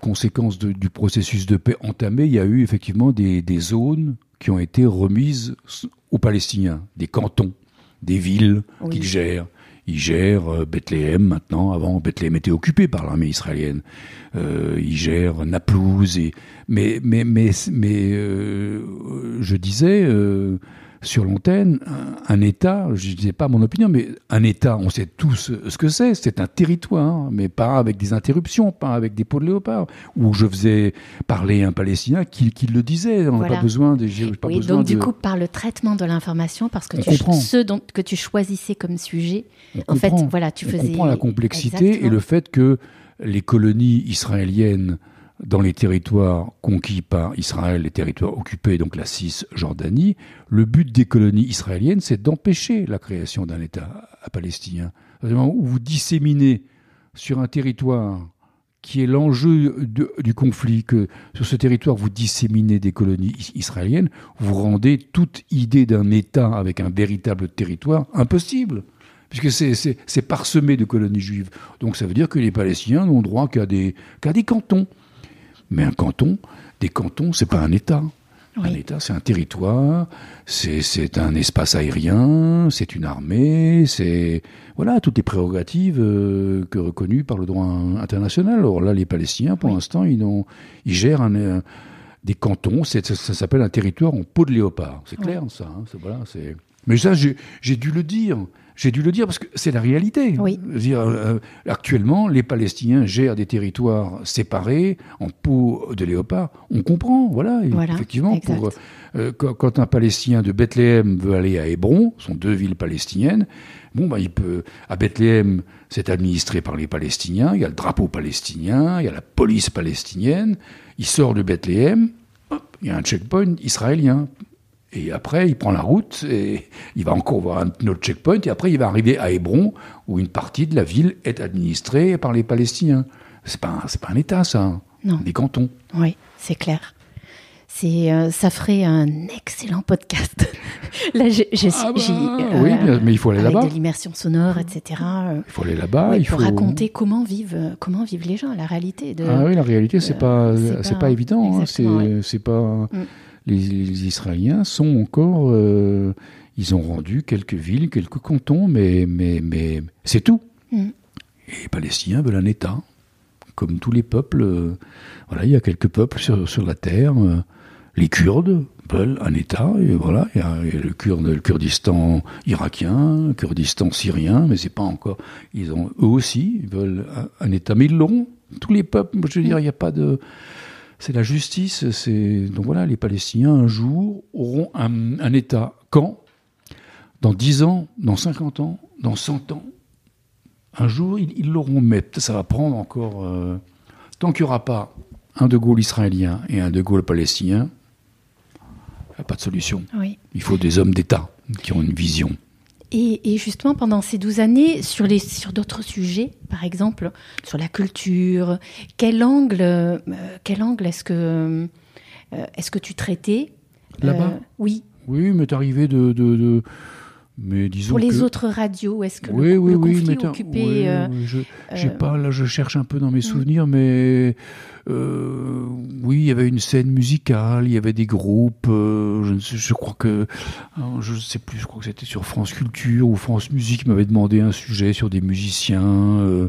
Speaker 2: conséquence de- du processus de paix entamé, il y a eu effectivement des, des zones qui ont été remises aux Palestiniens, des cantons, des villes
Speaker 1: Oui.
Speaker 2: qu'ils gèrent. Ils gèrent euh, Bethléem maintenant. Avant, Bethléem était occupé par l'armée israélienne. Euh, ils gèrent Naplouse. Et... Mais, mais, mais, mais euh, je disais euh, sur l'antenne, un, État, je disais pas mon opinion, mais un État, on sait tous ce que c'est. C'est un territoire, mais pas avec des interruptions, pas avec des pots de léopard. Où je faisais parler un Palestinien qui, qui le disait. On n'a
Speaker 1: Voilà.
Speaker 2: pas besoin de. pas
Speaker 1: Oui,
Speaker 2: besoin
Speaker 1: donc du coup, par le traitement de l'information, parce que
Speaker 2: On
Speaker 1: tu, ceux dont, que tu choisissais comme sujet,
Speaker 2: on
Speaker 1: en fait, voilà, tu
Speaker 2: on
Speaker 1: faisais.
Speaker 2: comprend la complexité
Speaker 1: Exactement.
Speaker 2: et le fait que les colonies israéliennes dans les territoires conquis par Israël, les territoires occupés, donc la Cisjordanie, le but des colonies israéliennes, c'est d'empêcher la création d'un État palestinien. Au moment où vous disséminez sur un territoire qui est l'enjeu du conflit, que sur ce territoire vous disséminez des colonies is- israéliennes, vous rendez toute idée d'un État avec un véritable territoire impossible puisque c'est- parsemé de colonies juives. Donc ça veut dire que les Palestiniens n'ont droit qu'à des cantons. Mais un canton, des cantons, c'est pas un État. Un. État, c'est un territoire, c'est un espace aérien, c'est une armée, c'est voilà toutes les prérogatives euh, que reconnues par le droit international. Alors là, les Palestiniens, pour
Speaker 1: Oui.
Speaker 2: l'instant, ils, ont, ils gèrent un, euh, des cantons. Ça, ça s'appelle un territoire en peau de léopard. C'est clair, ça. hein, voilà. Mais ça, j'ai dû le dire. J'ai dû le dire parce que c'est la réalité.
Speaker 1: Oui.
Speaker 2: Dire, euh, actuellement, les Palestiniens gèrent des territoires séparés en peau de léopard. On comprend, voilà. Effectivement, pour, euh, quand, quand un Palestinien de Bethléem veut aller à Hébron, ce sont deux villes palestiniennes, bon, bah, il peut. À Bethléem, c'est administré par les Palestiniens. Il y a le drapeau palestinien, il y a la police palestinienne. Il sort de Bethléem, hop, il y a un checkpoint israélien. Et après, il prend la route et il va encore voir un autre checkpoint. Et après, il va arriver à Hébron, où une partie de la ville est administrée par les Palestiniens. C'est pas, un- pas un État, ça.
Speaker 1: Non.
Speaker 2: Des cantons.
Speaker 1: Oui, c'est clair. C'est, euh, ça ferait un excellent podcast. <laughs> Là, j'ai, j'ai-
Speaker 2: Ah bah,
Speaker 1: euh,
Speaker 2: oui, mais il faut aller là-bas.
Speaker 1: de l'immersion sonore, etc.
Speaker 2: Il faut aller là-bas.
Speaker 1: ouais,
Speaker 2: il faut
Speaker 1: raconter comment vivent, comment vivent les gens, la réalité. De...
Speaker 2: Ah oui, la réalité, c'est
Speaker 1: Euh,
Speaker 2: pas,
Speaker 1: c'est pas-
Speaker 2: pas, évident. hein. c'est pas.
Speaker 1: Mm.
Speaker 2: Les, les Israéliens sont encore. euh, ils ont rendu quelques villes, quelques cantons, mais, mais, mais c'est tout.
Speaker 1: Mm.
Speaker 2: Et les Palestiniens veulent un État, comme tous les peuples. euh, voilà, il y a quelques peuples sur, sur la terre. euh, les Kurdes, veulent un État, et voilà, il y a, le, le, Kurdistan irakien, le Kurdistan syrien, mais c'est pas encore. Ils ont eux aussi, ils veulent un, État, mais ils l'auront. Tous les peuples, je veux dire, il n'y a pas de. C'est la justice, c'est donc voilà, les Palestiniens un jour auront un, un État. Quand? Dans 10 ans, dans 50 ans, dans 100 ans. Un jour, ils l'auront, mais ça va prendre encore. Euh, tant qu'il n'y aura pas un De Gaulle israélien et un De Gaulle palestinien, il n'y a pas de solution. Il faut des hommes d'État qui ont une vision.
Speaker 1: Et, justement, pendant ces 12 années, sur, les, sur d'autres sujets, par exemple, sur la culture, quel angle, euh, quel angle est-ce que, euh, est-ce que tu traitais?
Speaker 2: Là-bas?
Speaker 1: Oui.
Speaker 2: Oui, mais arrivé de, de, de mais disons
Speaker 1: Pour les autres radios, est-ce que
Speaker 2: oui,
Speaker 1: le,
Speaker 2: oui,
Speaker 1: le
Speaker 2: oui,
Speaker 1: conflit occupait
Speaker 2: euh, je, euh, pas, là, je cherche un peu dans mes mm. souvenirs, mais euh, oui, il y avait une scène musicale, il y avait des groupes. Je, je, crois que, je ne sais plus, je crois que c'était sur France Culture ou France Musique m'avait demandé un sujet sur des musiciens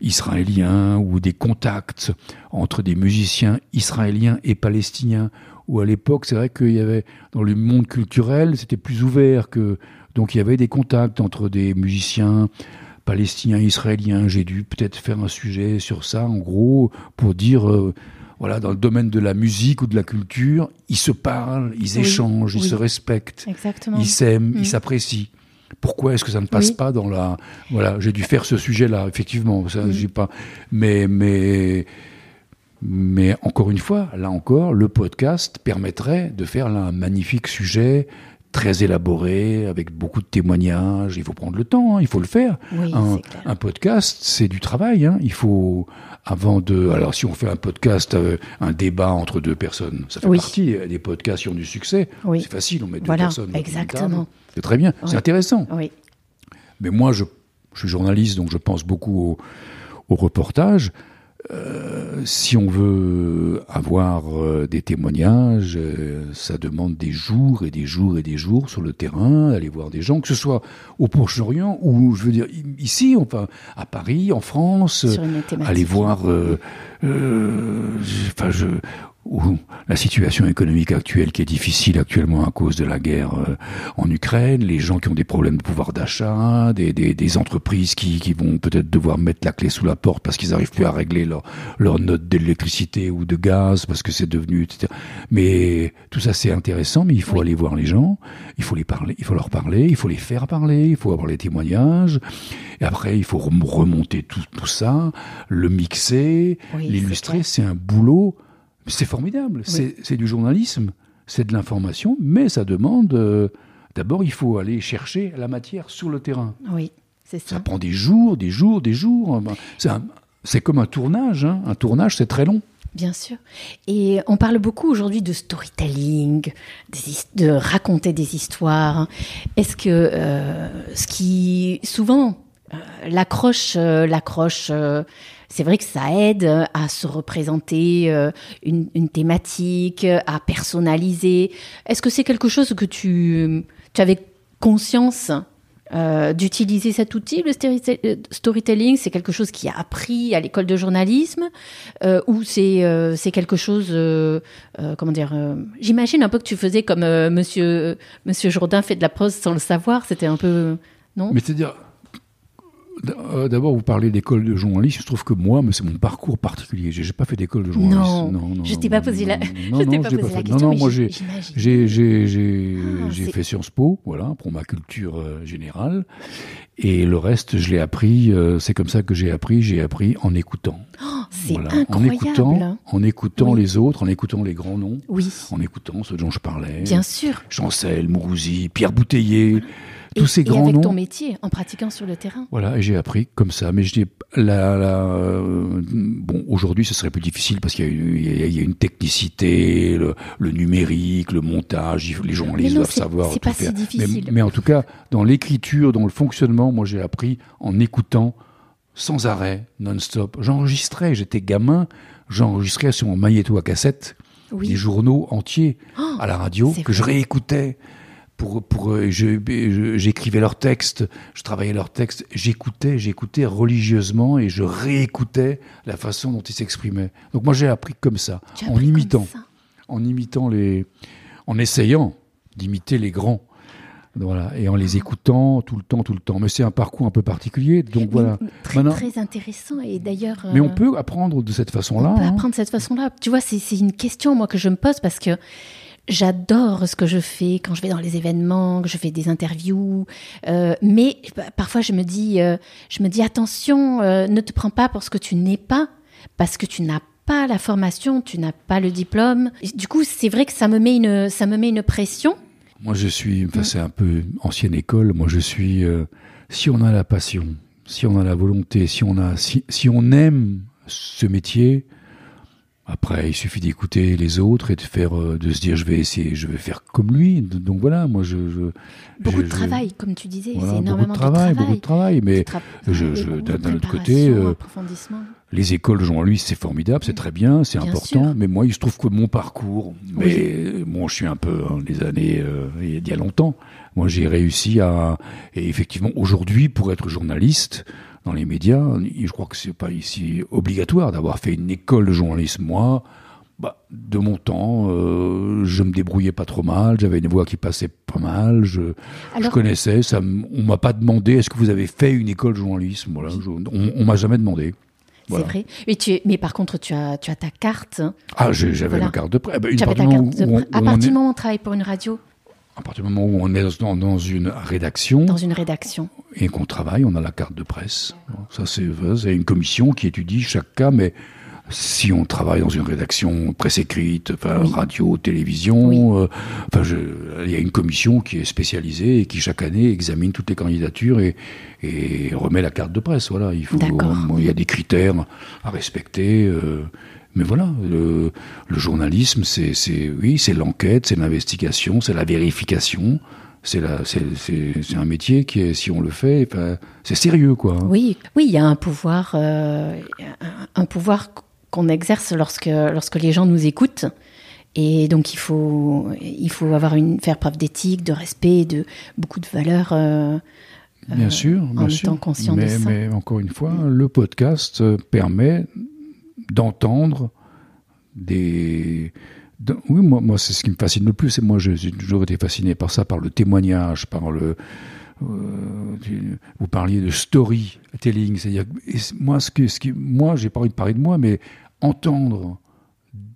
Speaker 2: israéliens ou des contacts entre des musiciens israéliens et palestiniens. Où à l'époque, c'est vrai qu'il y avait dans le monde culturel, c'était plus ouvert que donc il y avait des contacts entre des musiciens palestiniens, israéliens. J'ai dû peut-être faire un sujet sur ça, en gros, pour dire, euh, voilà, dans le domaine de la musique ou de la culture, ils se parlent, ils échangent, ils se respectent, ils s'aiment, ils mm. s'apprécient. Pourquoi est-ce que ça ne passe pas dans la voilà j'ai dû faire ce sujet-là effectivement ça mm. j'ai pas mais mais mais encore une fois, là encore, le podcast permettrait de faire là un magnifique sujet très élaboré, avec beaucoup de témoignages. Il faut prendre le temps, hein, il faut le faire. un, podcast, c'est du travail. Hein. Il faut, avant de... Alors si on fait un podcast, euh, un débat entre deux personnes, ça fait partie des podcasts qui ont du succès. C'est facile, on met deux personnes.
Speaker 1: Exactement.
Speaker 2: C'est très bien, c'est intéressant. Mais moi, je, je, suis journaliste, donc je pense beaucoup au, au reportage. Euh, si on veut avoir euh, des témoignages, euh, ça demande des jours et des jours et des jours sur le terrain, aller voir des gens, que ce soit au Proche-Orient ou, je veux dire, ici, enfin, à Paris, en France, aller voir. enfin, je, ou la situation économique actuelle qui est difficile actuellement à cause de la guerre euh, en Ukraine, les gens qui ont des problèmes de pouvoir d'achat, des, des, des, entreprises qui, qui vont peut-être devoir mettre la clé sous la porte parce qu'ils n'arrivent plus à régler leur, leur note d'électricité ou de gaz parce que c'est devenu, etc. Mais tout ça c'est intéressant, mais il faut aller voir les gens, il faut les parler, il faut leur parler, il faut les faire parler, il faut avoir les témoignages, et après il faut remonter tout, tout ça, le mixer, l'illustrer, c'est un boulot c'est formidable, c'est du journalisme, c'est de l'information, mais ça demande... Euh, d'abord, il faut aller chercher la matière sur le terrain.
Speaker 1: Oui, c'est ça.
Speaker 2: Ça prend des jours, des jours, des jours. C'est comme un tournage. Hein. Un tournage, c'est très long.
Speaker 1: Bien sûr. Et on parle beaucoup aujourd'hui de storytelling, de raconter des histoires. Est-ce que euh, ce qui souvent euh, l'accroche, l'accroche c'est vrai que ça aide à se représenter euh, une, thématique, à personnaliser. Est-ce que c'est quelque chose que tu, avais conscience euh, d'utiliser cet outil, le euh, storytelling? C'est quelque chose qui a appris à l'école de journalisme ou c'est c'est quelque chose, comment dire J'imagine un peu que tu faisais comme Monsieur Monsieur Jourdain fait de la prose sans le savoir. C'était un peu non?
Speaker 2: Mais c'est-à-dire euh, d'abord, vous parlez d'école de journalisme. Je trouve que moi, c'est mon parcours particulier. J'ai pas fait d'école de journalisme.
Speaker 1: Non, non, non je t'ai pas posé la,
Speaker 2: non, non, pas posé la question. Non, non, moi, j'ai ah, fait Sciences Po, voilà, pour ma culture euh, générale. Et le reste, je l'ai appris. Euh, c'est comme ça que j'ai appris. J'ai appris en écoutant.
Speaker 1: Oh, c'est incroyable. En écoutant,
Speaker 2: en écoutant les autres, en écoutant les grands noms.
Speaker 1: Oui.
Speaker 2: En écoutant ceux dont je parlais.
Speaker 1: Bien sûr.
Speaker 2: Chancel, Mourouzi, Pierre Bouteiller tous ces grands
Speaker 1: et
Speaker 2: avec
Speaker 1: ton métier, en pratiquant sur le terrain.
Speaker 2: Voilà, et j'ai appris comme ça. Mais je dis, la, la, euh, bon, aujourd'hui, ce serait plus difficile parce qu'il y, y, a une technicité, le, le, numérique, le montage, les journalistes doivent savoir.
Speaker 1: C'est pas si difficile.
Speaker 2: Mais, mais, en tout cas, dans l'écriture, dans le fonctionnement, moi, j'ai appris en écoutant sans arrêt, non-stop. J'enregistrais, j'étais gamin, j'enregistrais sur mon magnéto à cassette des journaux entiers oh, à la radio que je réécoutais pour, pour euh, j'écrivais leurs textes, je travaillais leurs textes, j'écoutais, j'écoutais religieusement et je réécoutais la façon dont ils s'exprimaient. Donc moi j'ai appris comme ça, en imitant, en imitant les, en essayant d'imiter les grands. Voilà, et en les écoutant tout le temps, tout le temps. Mais c'est un parcours un peu particulier, donc voilà.
Speaker 1: Très, très intéressant, et d'ailleurs.
Speaker 2: Mais on peut apprendre de cette façon-là.
Speaker 1: On peut hein. apprendre de cette façon-là. Tu vois, c'est une question, moi, que je me pose parce que J'adore ce que je fais quand je vais dans les événements, que je fais des interviews, euh, mais parfois je me dis, euh, je me dis attention, euh, ne te prends pas pour ce que tu n'es pas, parce que tu n'as pas la formation, tu n'as pas le diplôme. Du coup, c'est vrai que ça me met une, ça me met une pression.
Speaker 2: Moi, je suis, enfin, c'est un peu ancienne école. Moi, je suis, si on a la passion, si on a la volonté, si on a, si, si on aime ce métier, après, il suffit d'écouter les autres et de faire, euh, de se dire, je vais essayer, je vais faire comme lui. Donc voilà, moi, je,
Speaker 1: beaucoup de travail, comme tu disais, c'est énormément
Speaker 2: de travail, beaucoup de travail. Mais d'un autre côté, euh, les écoles Jean-Louis, c'est formidable, c'est très bien, c'est important. Mais moi, il se trouve que mon parcours, mais moi, je suis un peu hein, les années euh, il y a longtemps. Moi, j'ai réussi à, et effectivement, aujourd'hui, pour être journaliste dans les médias. Je crois que c'est pas ici obligatoire d'avoir fait une école de journalisme. Moi, bah, de mon temps, euh, je me débrouillais pas trop mal, j'avais une voix qui passait pas mal, je, je connaissais, ça, on m'a pas demandé est-ce que vous avez fait une école de journalisme? Voilà, on, on m'a jamais demandé.
Speaker 1: C'est vrai. Mais, tu mais par contre, tu as, tu as ta carte.
Speaker 2: Ah, j'avais ma carte de prêt.
Speaker 1: à partir du moment où on travaille pour une radio,
Speaker 2: à partir du moment où on est dans, une rédaction.
Speaker 1: Dans une rédaction.
Speaker 2: Et qu'on travaille, on a la carte de presse. Ça, c'est une commission qui étudie chaque cas, mais si on travaille dans une rédaction presse écrite, radio, télévision, euh, enfin, il y a une commission qui est spécialisée et qui chaque année examine toutes les candidatures et, et remet la carte de presse. Voilà, il faut, il y a des critères à respecter. Euh, mais voilà, le, journalisme, c'est, oui, c'est l'enquête, c'est l'investigation, c'est la vérification. C'est, c'est, un métier qui est, si on le fait, c'est sérieux, quoi. Hein.
Speaker 1: Oui, oui, il y a un pouvoir, euh, un, pouvoir qu'on exerce lorsque, lorsque les gens nous écoutent. Et donc il faut, il faut avoir une, faire preuve d'éthique, de respect, de beaucoup de valeurs. Euh,
Speaker 2: bien sûr, bien en sûr. étant conscient mais, de ça. Mais encore une fois, le podcast permet d'entendre des. oui, moi, moi c'est ce qui me fascine le plus. Et moi, j'ai toujours été fasciné par ça, par le témoignage, par le. Euh, vous parliez de storytelling, c'est-à-dire moi, ce que, ce qui, moi, j'ai pas envie de parler de moi, mais entendre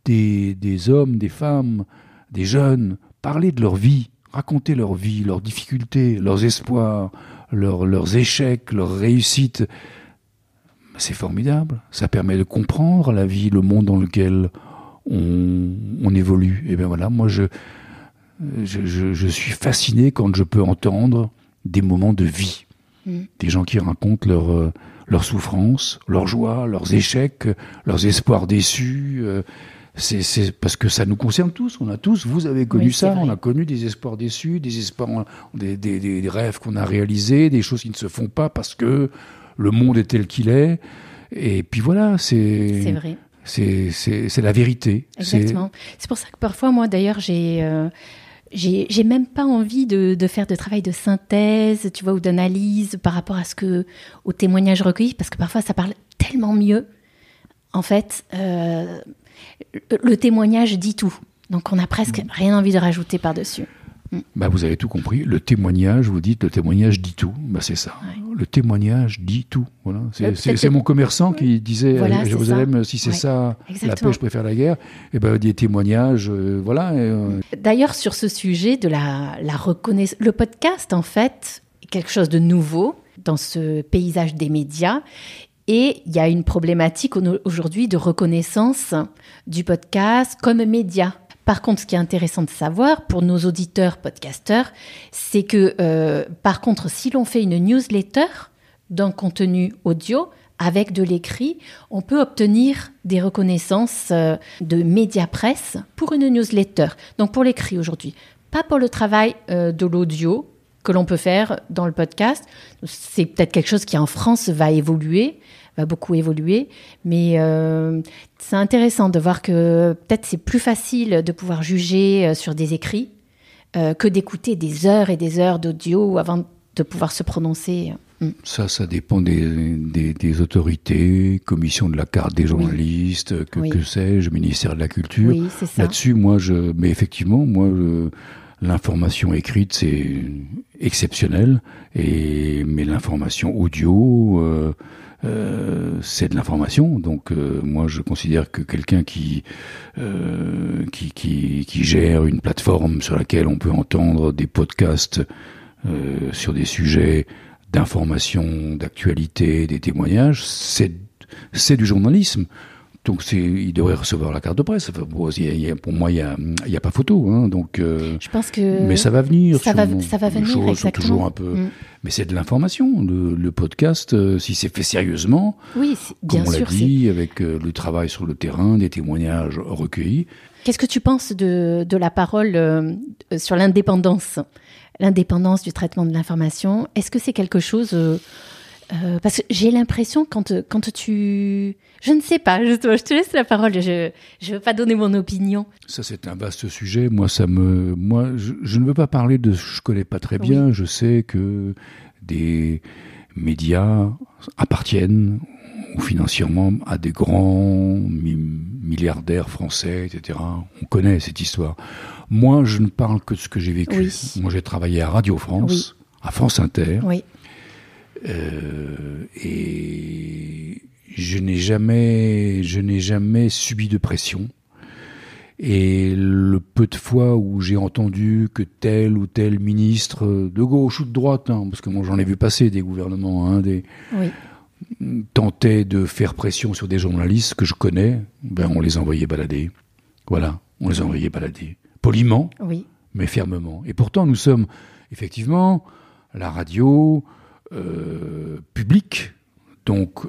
Speaker 2: des, des hommes, des femmes, des jeunes parler de leur vie, raconter leur vie, leurs difficultés, leurs espoirs, leurs, leurs échecs, leurs réussites c'est formidable. Ça permet de comprendre la vie, le monde dans lequel on, évolue. Et bien voilà, moi je, je, suis fasciné quand je peux entendre des moments de vie. Mm. Des gens qui racontent leur, euh, leur souffrance, leur joie, leurs échecs, leurs espoirs déçus. Euh, c'est parce que ça nous concerne tous. On a tous, vous avez connu ça, on a connu des espoirs déçus, des espoirs, des, des rêves qu'on a réalisés, des choses qui ne se font pas parce que le monde est tel qu'il est. Et puis voilà, c'est.
Speaker 1: C'est vrai.
Speaker 2: C'est la vérité.
Speaker 1: Exactement. C'est pour ça que parfois, moi d'ailleurs, j'ai. Euh, j'ai même pas envie de, de, faire de travail de synthèse, tu vois, ou d'analyse par rapport à ce que, au témoignage recueilli, parce que parfois ça parle tellement mieux. En fait, euh, le témoignage dit tout. Donc on a presque mm. rien envie de rajouter par-dessus.
Speaker 2: Mm. Bah, vous avez tout compris. Le témoignage, vous dites, le témoignage dit tout. Bah, c'est ça. Le témoignage dit tout. Voilà. C'est mon commerçant qui disait à Jérusalem, si c'est ça, la paix, je préfère la guerre. Et eh ben, des témoignages, euh, voilà. Euh,
Speaker 1: D'ailleurs, sur ce sujet de la, la reconnaissance, le podcast, en fait, est quelque chose de nouveau dans ce paysage des médias. Et il y a une problématique aujourd'hui de reconnaissance du podcast comme média. Par contre, ce qui est intéressant de savoir pour nos auditeurs podcasteurs, c'est que euh, par contre, si l'on fait une newsletter d'un contenu audio avec de l'écrit, on peut obtenir des reconnaissances euh, de média presse pour une newsletter. Donc pour l'écrit aujourd'hui, pas pour le travail euh, de l'audio que l'on peut faire dans le podcast. C'est peut-être quelque chose qui en France va évoluer va beaucoup évoluer. Mais euh, c'est intéressant de voir que peut-être c'est plus facile de pouvoir juger euh, sur des écrits euh, que d'écouter des heures et des heures d'audio avant de pouvoir se prononcer. Mm.
Speaker 2: Ça, ça dépend des, des, des autorités, commission de la carte des journalistes, que,
Speaker 1: Oui.
Speaker 2: que sais-je, ministère de la Culture.
Speaker 1: Oui.
Speaker 2: Là-dessus, moi, je, mais effectivement, moi, l'information écrite, c'est exceptionnel, et mais l'information audio, euh, euh, c'est de l'information. Donc, euh, moi, je considère que quelqu'un qui, euh, qui, qui, gère une plateforme sur laquelle on peut entendre des podcasts sur des sujets d'information, d'actualité, des témoignages, c'est du journalisme. Donc c'est, il devrait recevoir la carte de presse. Enfin, bon, y a- pour moi, il y a, y a pas photo. Hein, donc, euh,
Speaker 1: Je pense que.
Speaker 2: mais ça va venir.
Speaker 1: ça va- ça venir,
Speaker 2: choses sont
Speaker 1: exactement.
Speaker 2: toujours un peu.
Speaker 1: Mm.
Speaker 2: Mais c'est de l'information. Le, le podcast, euh, si c'est fait sérieusement,
Speaker 1: Oui, bien
Speaker 2: comme on l'a dit, avec euh, le travail sur le terrain, des témoignages recueillis.
Speaker 1: Qu'est-ce que tu penses de, de la parole euh, sur l'indépendance? L'indépendance du traitement de l'information, est-ce que c'est quelque chose... euh, parce que j'ai l'impression quand, euh, quand tu... Je ne sais pas, justement, je te laisse la parole, je ne veux pas donner mon opinion.
Speaker 2: Ça, c'est un vaste sujet. Moi, ça me, moi, je, je ne veux pas parler de ce que je connais pas très bien. Je sais que des médias appartiennent ou financièrement à des grands mi- milliardaires français, etc. On connaît cette histoire. Moi, je ne parle que de ce que j'ai vécu.
Speaker 1: Oui.
Speaker 2: Moi, j'ai travaillé à Radio France, à France Inter,
Speaker 1: Oui,
Speaker 2: euh, et je n'ai jamais, je n'ai jamais subi de pression. Et le peu de fois où j'ai entendu que tel ou tel ministre de gauche ou de droite, hein, parce que moi j'en ai vu passer des gouvernements, hein, des,
Speaker 1: oui,
Speaker 2: tentait de faire pression sur des journalistes que je connais, ben on les envoyait balader. Voilà, on les envoyait balader. Poliment,
Speaker 1: oui,
Speaker 2: mais fermement. Et pourtant, nous sommes effectivement la radio euh, publique. Donc,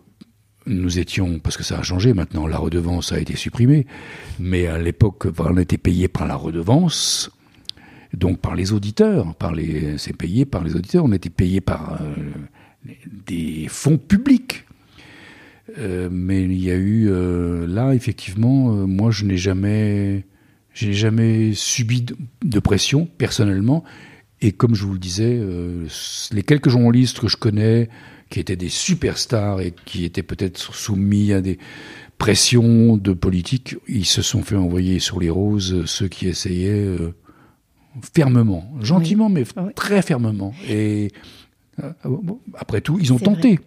Speaker 2: nous étions, parce que ça a changé maintenant, la redevance a été supprimée, mais à l'époque, on était payé par la redevance, donc par les auditeurs, par les, c'est payé par les auditeurs, on était payé par euh, des fonds publics. Euh, mais il y a eu là effectivement, moi je n'ai jamais, j'ai jamais subi de pression personnellement. Et comme je vous le disais, euh, les quelques journalistes que je connais, qui étaient des superstars et qui étaient peut-être soumis à des pressions de politique, ils se sont fait envoyer sur les roses ceux qui essayaient euh, fermement, gentiment, mais
Speaker 1: Oui.
Speaker 2: très fermement. Et euh, après tout, ils ont tenté.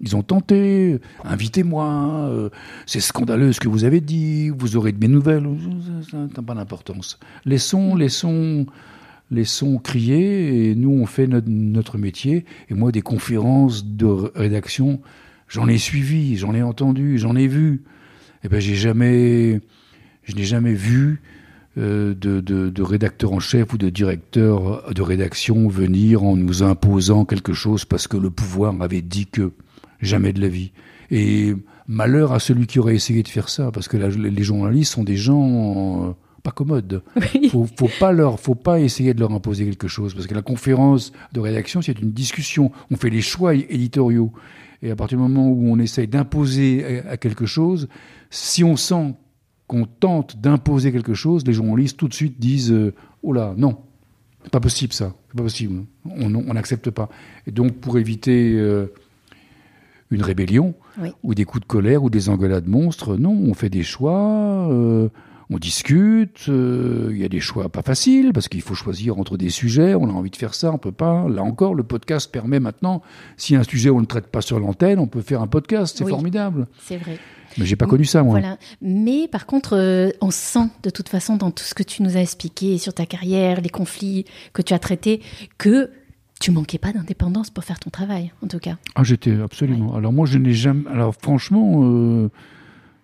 Speaker 2: Ils ont tenté, invitez-moi, euh, c'est scandaleux ce que vous avez dit, vous aurez de mes nouvelles, ça n'a pas d'importance. Laissons, laissons, laissons crier, et nous on fait notre, métier. Et moi, des conférences de rédaction, j'en ai suivi, j'en ai entendu, j'en ai vu. Et ben, j'ai jamais, je n'ai jamais vu euh, de, de, rédacteur en chef ou de directeur de rédaction venir en nous imposant quelque chose parce que le pouvoir avait dit que jamais de la vie. Et malheur à celui qui aurait essayé de faire ça, parce que les journalistes sont des gens euh, pas commodes. <laughs>
Speaker 1: oui.
Speaker 2: Faut, faut pas leur, faut pas essayer de leur imposer quelque chose, parce que la conférence de rédaction c'est une discussion. On fait les choix éditoriaux, et à partir du moment où on essaye d'imposer à, à quelque chose, si on sent qu'on tente d'imposer quelque chose, les journalistes tout de suite disent euh, oh là non, c'est pas possible ça, c'est pas possible, on on n'accepte pas. Et donc pour éviter euh, une rébellion
Speaker 1: Oui.
Speaker 2: ou des coups de colère ou des engueulades monstres, non, on fait des choix, euh, on discute, euh, il y a des choix pas faciles parce qu'il faut choisir entre des sujets, on a envie de faire ça, on peut pas. Là encore, le podcast permet maintenant, si un sujet on ne traite pas sur l'antenne, on peut faire un podcast, c'est
Speaker 1: Oui.
Speaker 2: formidable.
Speaker 1: C'est vrai.
Speaker 2: Mais j'ai pas connu ça moi.
Speaker 1: Voilà. Mais par contre, euh, on sent de toute façon dans tout ce que tu nous as expliqué sur ta carrière, les conflits que tu as traités, que tu manquais pas d'indépendance pour faire ton travail, en tout cas.
Speaker 2: Ah, j'étais absolument. Alors moi, je n'ai jamais. Alors franchement, euh,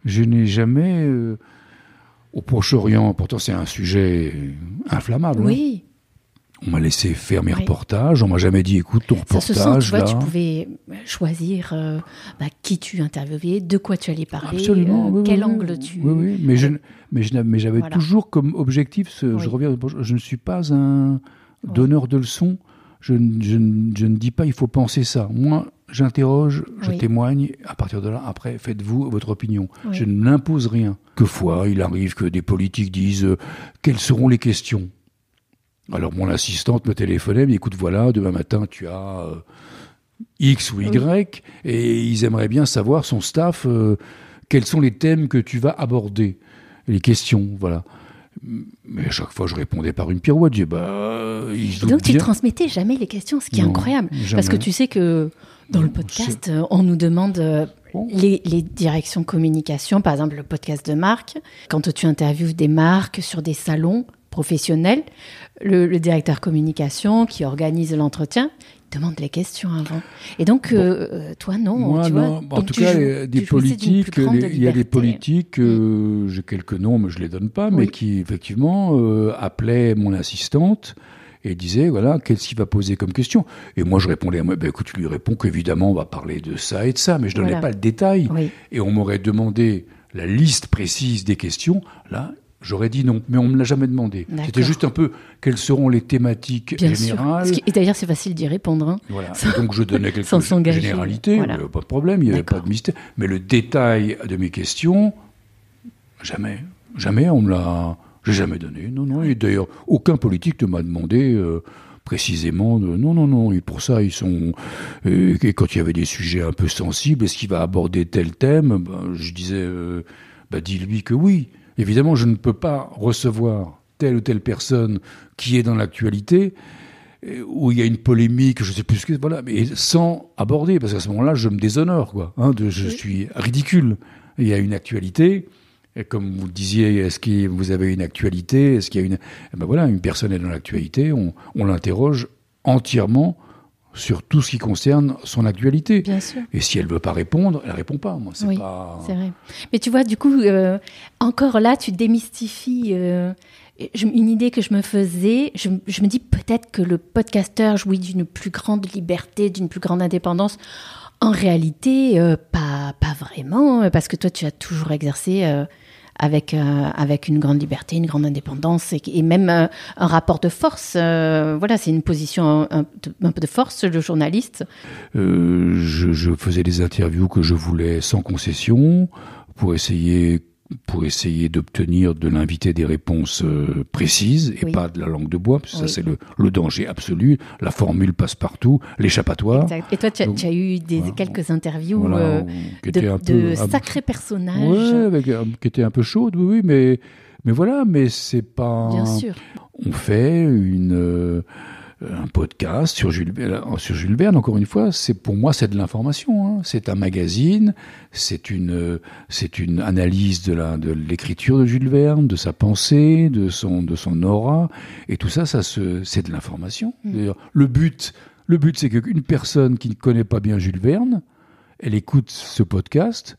Speaker 2: je n'ai jamais. Euh, au Proche-Orient, pourtant c'est un sujet inflammable. hein.
Speaker 1: Oui,
Speaker 2: On m'a laissé faire mes
Speaker 1: Oui.
Speaker 2: reportages. On m'a jamais dit, écoute, ton
Speaker 1: ça se sent. Tu
Speaker 2: reportage
Speaker 1: vois,
Speaker 2: là.
Speaker 1: tu pouvais choisir euh, bah, qui tu interviewais, de quoi tu allais parler,
Speaker 2: Absolument.
Speaker 1: euh,
Speaker 2: oui,
Speaker 1: quel
Speaker 2: oui,
Speaker 1: angle tu.
Speaker 2: Oui, oui. Mais je, n- mais je mais j'avais
Speaker 1: Voilà.
Speaker 2: toujours comme objectif. Ce. Je reviens. Je ne suis pas un donneur de leçons. Je, je je ne dis pas il faut penser ça. Moi, j'interroge, je
Speaker 1: Oui.
Speaker 2: témoigne. À partir de là, après, faites-vous votre opinion.
Speaker 1: Oui.
Speaker 2: Je n'impose rien. Quelquefois, il arrive que des politiques disent euh, quelles seront les questions? Alors mon assistante me téléphonait, me dit écoute voilà, demain matin tu as euh, X ou Y, et ils aimeraient bien savoir, son staff, euh, quels sont les thèmes que tu vas aborder, les questions, voilà. Mais à chaque fois, je répondais par une pirouette. Je dis, bah, ils
Speaker 1: Donc tu
Speaker 2: bien.
Speaker 1: transmettais jamais les questions, ce qui est incroyable.
Speaker 2: jamais.
Speaker 1: Parce que tu sais que dans le podcast, euh, on nous demande euh,
Speaker 2: Bon.
Speaker 1: les, les directions communication, par exemple le podcast de marque. Quand tu interviews des marques sur des salons professionnels, le, le directeur communication qui organise l'entretien, il demande les questions avant. Et donc, euh, euh, toi, non.
Speaker 2: Moi,
Speaker 1: tu
Speaker 2: non.
Speaker 1: vois,
Speaker 2: en tout cas,
Speaker 1: joues-
Speaker 2: des politiques, il y a des politiques, euh, j'ai quelques noms, mais je les donne pas, mais qui effectivement euh, appelaient mon assistante et disaient voilà qu'est-ce qu'il va poser comme question? Et moi, je répondais à moi, ben, écoute, tu lui réponds qu'évidemment, on va parler de ça et de ça, mais je donnais
Speaker 1: Voilà.
Speaker 2: pas le détail.
Speaker 1: Oui.
Speaker 2: Et on m'aurait demandé la liste précise des questions. Là. J'aurais dit non, mais on me l'a jamais demandé. C'était juste un peu quelles seront les thématiques
Speaker 1: Bien
Speaker 2: générales.
Speaker 1: Et d'ailleurs, c'est facile d'y répondre. hein.
Speaker 2: Voilà. <laughs>
Speaker 1: Sans-
Speaker 2: donc je donnais quelques généralités,
Speaker 1: Voilà.
Speaker 2: euh, pas de problème, il n'y avait pas de mystère. Mais le détail de mes questions, jamais, jamais on me l'a, j'ai jamais donné. Non, non. Et d'ailleurs, aucun politique ne m'a demandé euh, précisément de non, non, non. Et pour ça, ils sont. et quand il y avait des sujets un peu sensibles, est-ce qu'il va aborder tel thème Ben, Je disais, euh, bah, dis-lui que oui. Évidemment, je ne peux pas recevoir telle ou telle personne qui est dans l'actualité euh, où il y a une polémique, je sais plus ce que voilà, mais sans aborder, parce qu'à ce moment-là, je me déshonore, quoi. Hein, de, je suis ridicule. Il y a une actualité, et comme vous le disiez, est-ce que vous avez une actualité? Est-ce qu'il y a une Eh ben voilà, une personne est dans l'actualité, on, on l'interroge entièrement sur tout ce qui concerne son actualité.
Speaker 1: Bien sûr.
Speaker 2: Et si elle veut pas répondre, elle répond pas. Moi, c'est
Speaker 1: Oui,
Speaker 2: pas.
Speaker 1: C'est vrai. Mais tu vois, du coup, euh, encore là, tu démystifies euh, une idée que je me faisais. Je, je me dis peut-être que le podcasteur jouit d'une plus grande liberté, d'une plus grande indépendance. En réalité, euh, pas, pas vraiment, euh, parce que toi, tu as toujours exercé euh, avec, euh, avec une grande liberté, une grande indépendance et, et même euh, un rapport de force. euh, voilà, c'est une position un, un- peu de force, le journaliste.
Speaker 2: Je, je faisais des interviews que je voulais sans concession pour essayer pour essayer d'obtenir de l'invité des réponses euh, précises et
Speaker 1: Oui.
Speaker 2: pas de la langue de bois, parce que
Speaker 1: Oui.
Speaker 2: ça c'est le, le danger absolu. La formule passe partout, l'échappatoire.
Speaker 1: Exact. Et toi, tu as,
Speaker 2: Donc,
Speaker 1: tu as eu des,
Speaker 2: voilà.
Speaker 1: quelques interviews
Speaker 2: Voilà,
Speaker 1: euh, de,
Speaker 2: peu
Speaker 1: sacrés personnages.
Speaker 2: Ouais, avec, qui était un peu chaude, oui, oui, mais mais voilà, mais c'est pas.
Speaker 1: Bien sûr.
Speaker 2: On fait une euh, un podcast sur Jules Verne, sur Jules Verne. Encore une fois, c'est pour moi c'est de l'information. hein. C'est un magazine, c'est une euh, c'est une analyse de la de l'écriture de Jules Verne, de sa pensée, de son de son aura, et tout ça, ça se c'est de l'information.
Speaker 1: Mm.
Speaker 2: Le but le but c'est qu'une personne qui ne connaît pas bien Jules Verne, elle écoute ce podcast.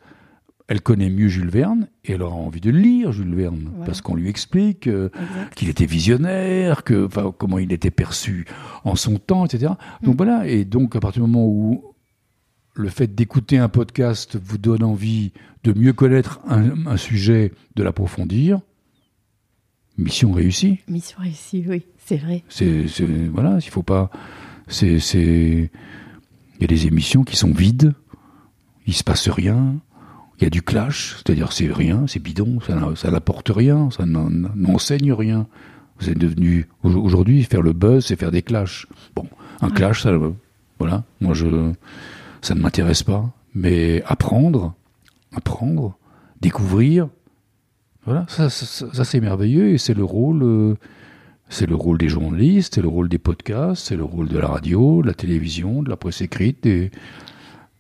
Speaker 2: Elle connaît mieux Jules Verne et elle aura envie de lire Jules Verne
Speaker 1: Voilà.
Speaker 2: parce qu'on lui explique euh, qu'il était visionnaire, que, comment il était perçu en son temps, etc. Donc voilà, et donc à partir du moment où le fait d'écouter un podcast vous donne envie de mieux connaître un, un sujet, de l'approfondir, mission réussie.
Speaker 1: Mission réussie, oui, c'est vrai.
Speaker 2: C'est, voilà, il faut pas. C'est, c'est, il y a des émissions qui sont vides, il se passe rien, il y a du clash, c'est-à-dire c'est rien, c'est bidon, ça, n'a- ça n'apporte rien, ça n'en- n'enseigne rien. C'est devenu au- aujourd'hui faire le buzz, c'est faire des clashs. Bon, un
Speaker 1: Ouais.
Speaker 2: clash, ça, voilà, moi je, ça ne m'intéresse pas, mais apprendre, apprendre, découvrir, voilà, ça, ça, ça- ça, c'est merveilleux et c'est le rôle. euh, c'est le rôle des journalistes, c'est le rôle des podcasts, c'est le rôle de la radio, de la télévision, de la presse écrite. Et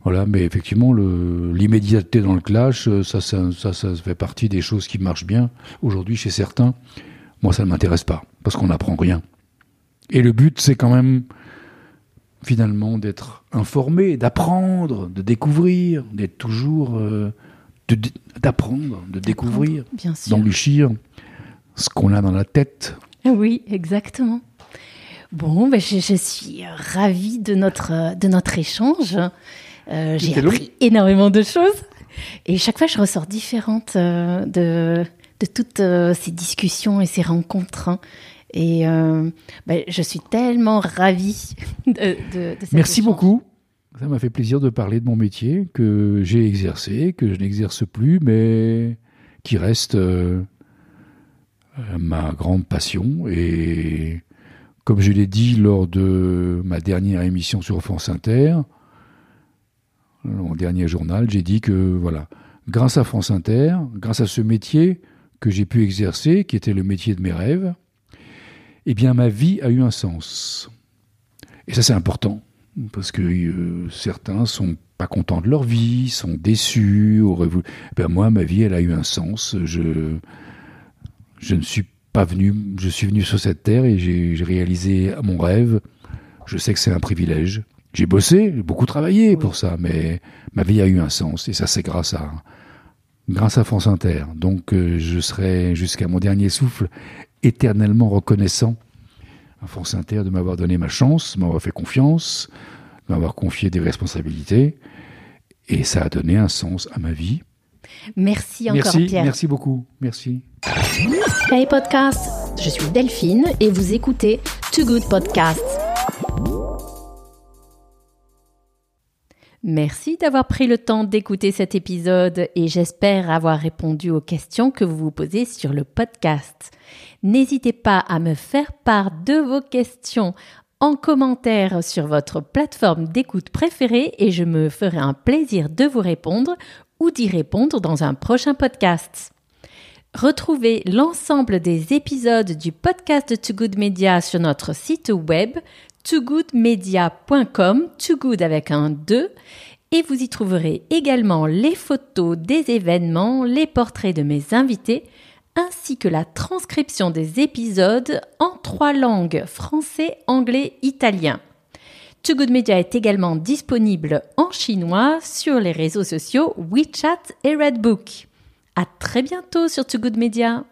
Speaker 2: voilà, mais effectivement, l'immédiateté dans le clash, euh, ça, ça, ça, ça fait partie des choses qui marchent bien aujourd'hui chez certains. Moi, ça ne m'intéresse pas parce qu'on n'apprend rien. Et le but, c'est quand même finalement d'être informé, d'apprendre, de découvrir, d'être toujours euh, d'apprendre, de découvrir, d'enrichir ce qu'on a dans la tête.
Speaker 1: Oui, exactement. Bon, ben, je, je suis ravie de notre, de notre échange. Euh, J'ai appris énormément de choses. Et chaque fois, je ressors différente euh, de, de toutes euh, ces discussions et ces rencontres. hein. Et ben, je suis tellement ravie de, de, de cet
Speaker 2: Merci
Speaker 1: échange.
Speaker 2: beaucoup. Ça m'a fait plaisir de parler de mon métier que j'ai exercé, que je n'exerce plus, mais qui reste ma grande passion. Et comme je l'ai dit lors de ma dernière émission sur France Inter, mon dernier journal, j'ai dit que voilà, grâce à France Inter, grâce à ce métier que j'ai pu exercer, qui était le métier de mes rêves, eh bien ma vie a eu un sens. Et ça c'est important, parce que euh, certains sont pas contents de leur vie, sont déçus, auraient voulu... ben moi ma vie elle a eu un sens. Je ne suis pas venu, je suis venu sur cette terre et j'ai réalisé mon rêve. Je sais que c'est un privilège. J'ai bossé, j'ai beaucoup travaillé pour ça, mais ma vie a eu un sens et ça c'est grâce à grâce à France Inter. Donc euh, je serai jusqu'à mon dernier souffle éternellement reconnaissant à France Inter de m'avoir donné ma chance, de m'avoir fait confiance, de m'avoir confié des responsabilités et ça a donné un sens à ma vie.
Speaker 1: Merci encore
Speaker 2: merci,
Speaker 1: Pierre.
Speaker 2: Merci beaucoup. Merci.
Speaker 1: Hey podcast, je suis Delphine et vous écoutez Too Good Podcast. Merci d'avoir pris le temps d'écouter cet épisode et j'espère avoir répondu aux questions que vous vous posez sur le podcast. N'hésitez pas à me faire part de vos questions en commentaire sur votre plateforme d'écoute préférée et je me ferai un plaisir de vous répondre ou d'y répondre dans un prochain podcast. Retrouvez l'ensemble des épisodes du podcast Too Good Media sur notre site web toogoodmedia.com, too good avec un 2, et vous y trouverez également les photos des événements, les portraits de mes invités, ainsi que la transcription des épisodes en trois langues, français, anglais, italien. Too est également disponible en chinois sur les réseaux sociaux WeChat et Redbook. À très bientôt sur Too.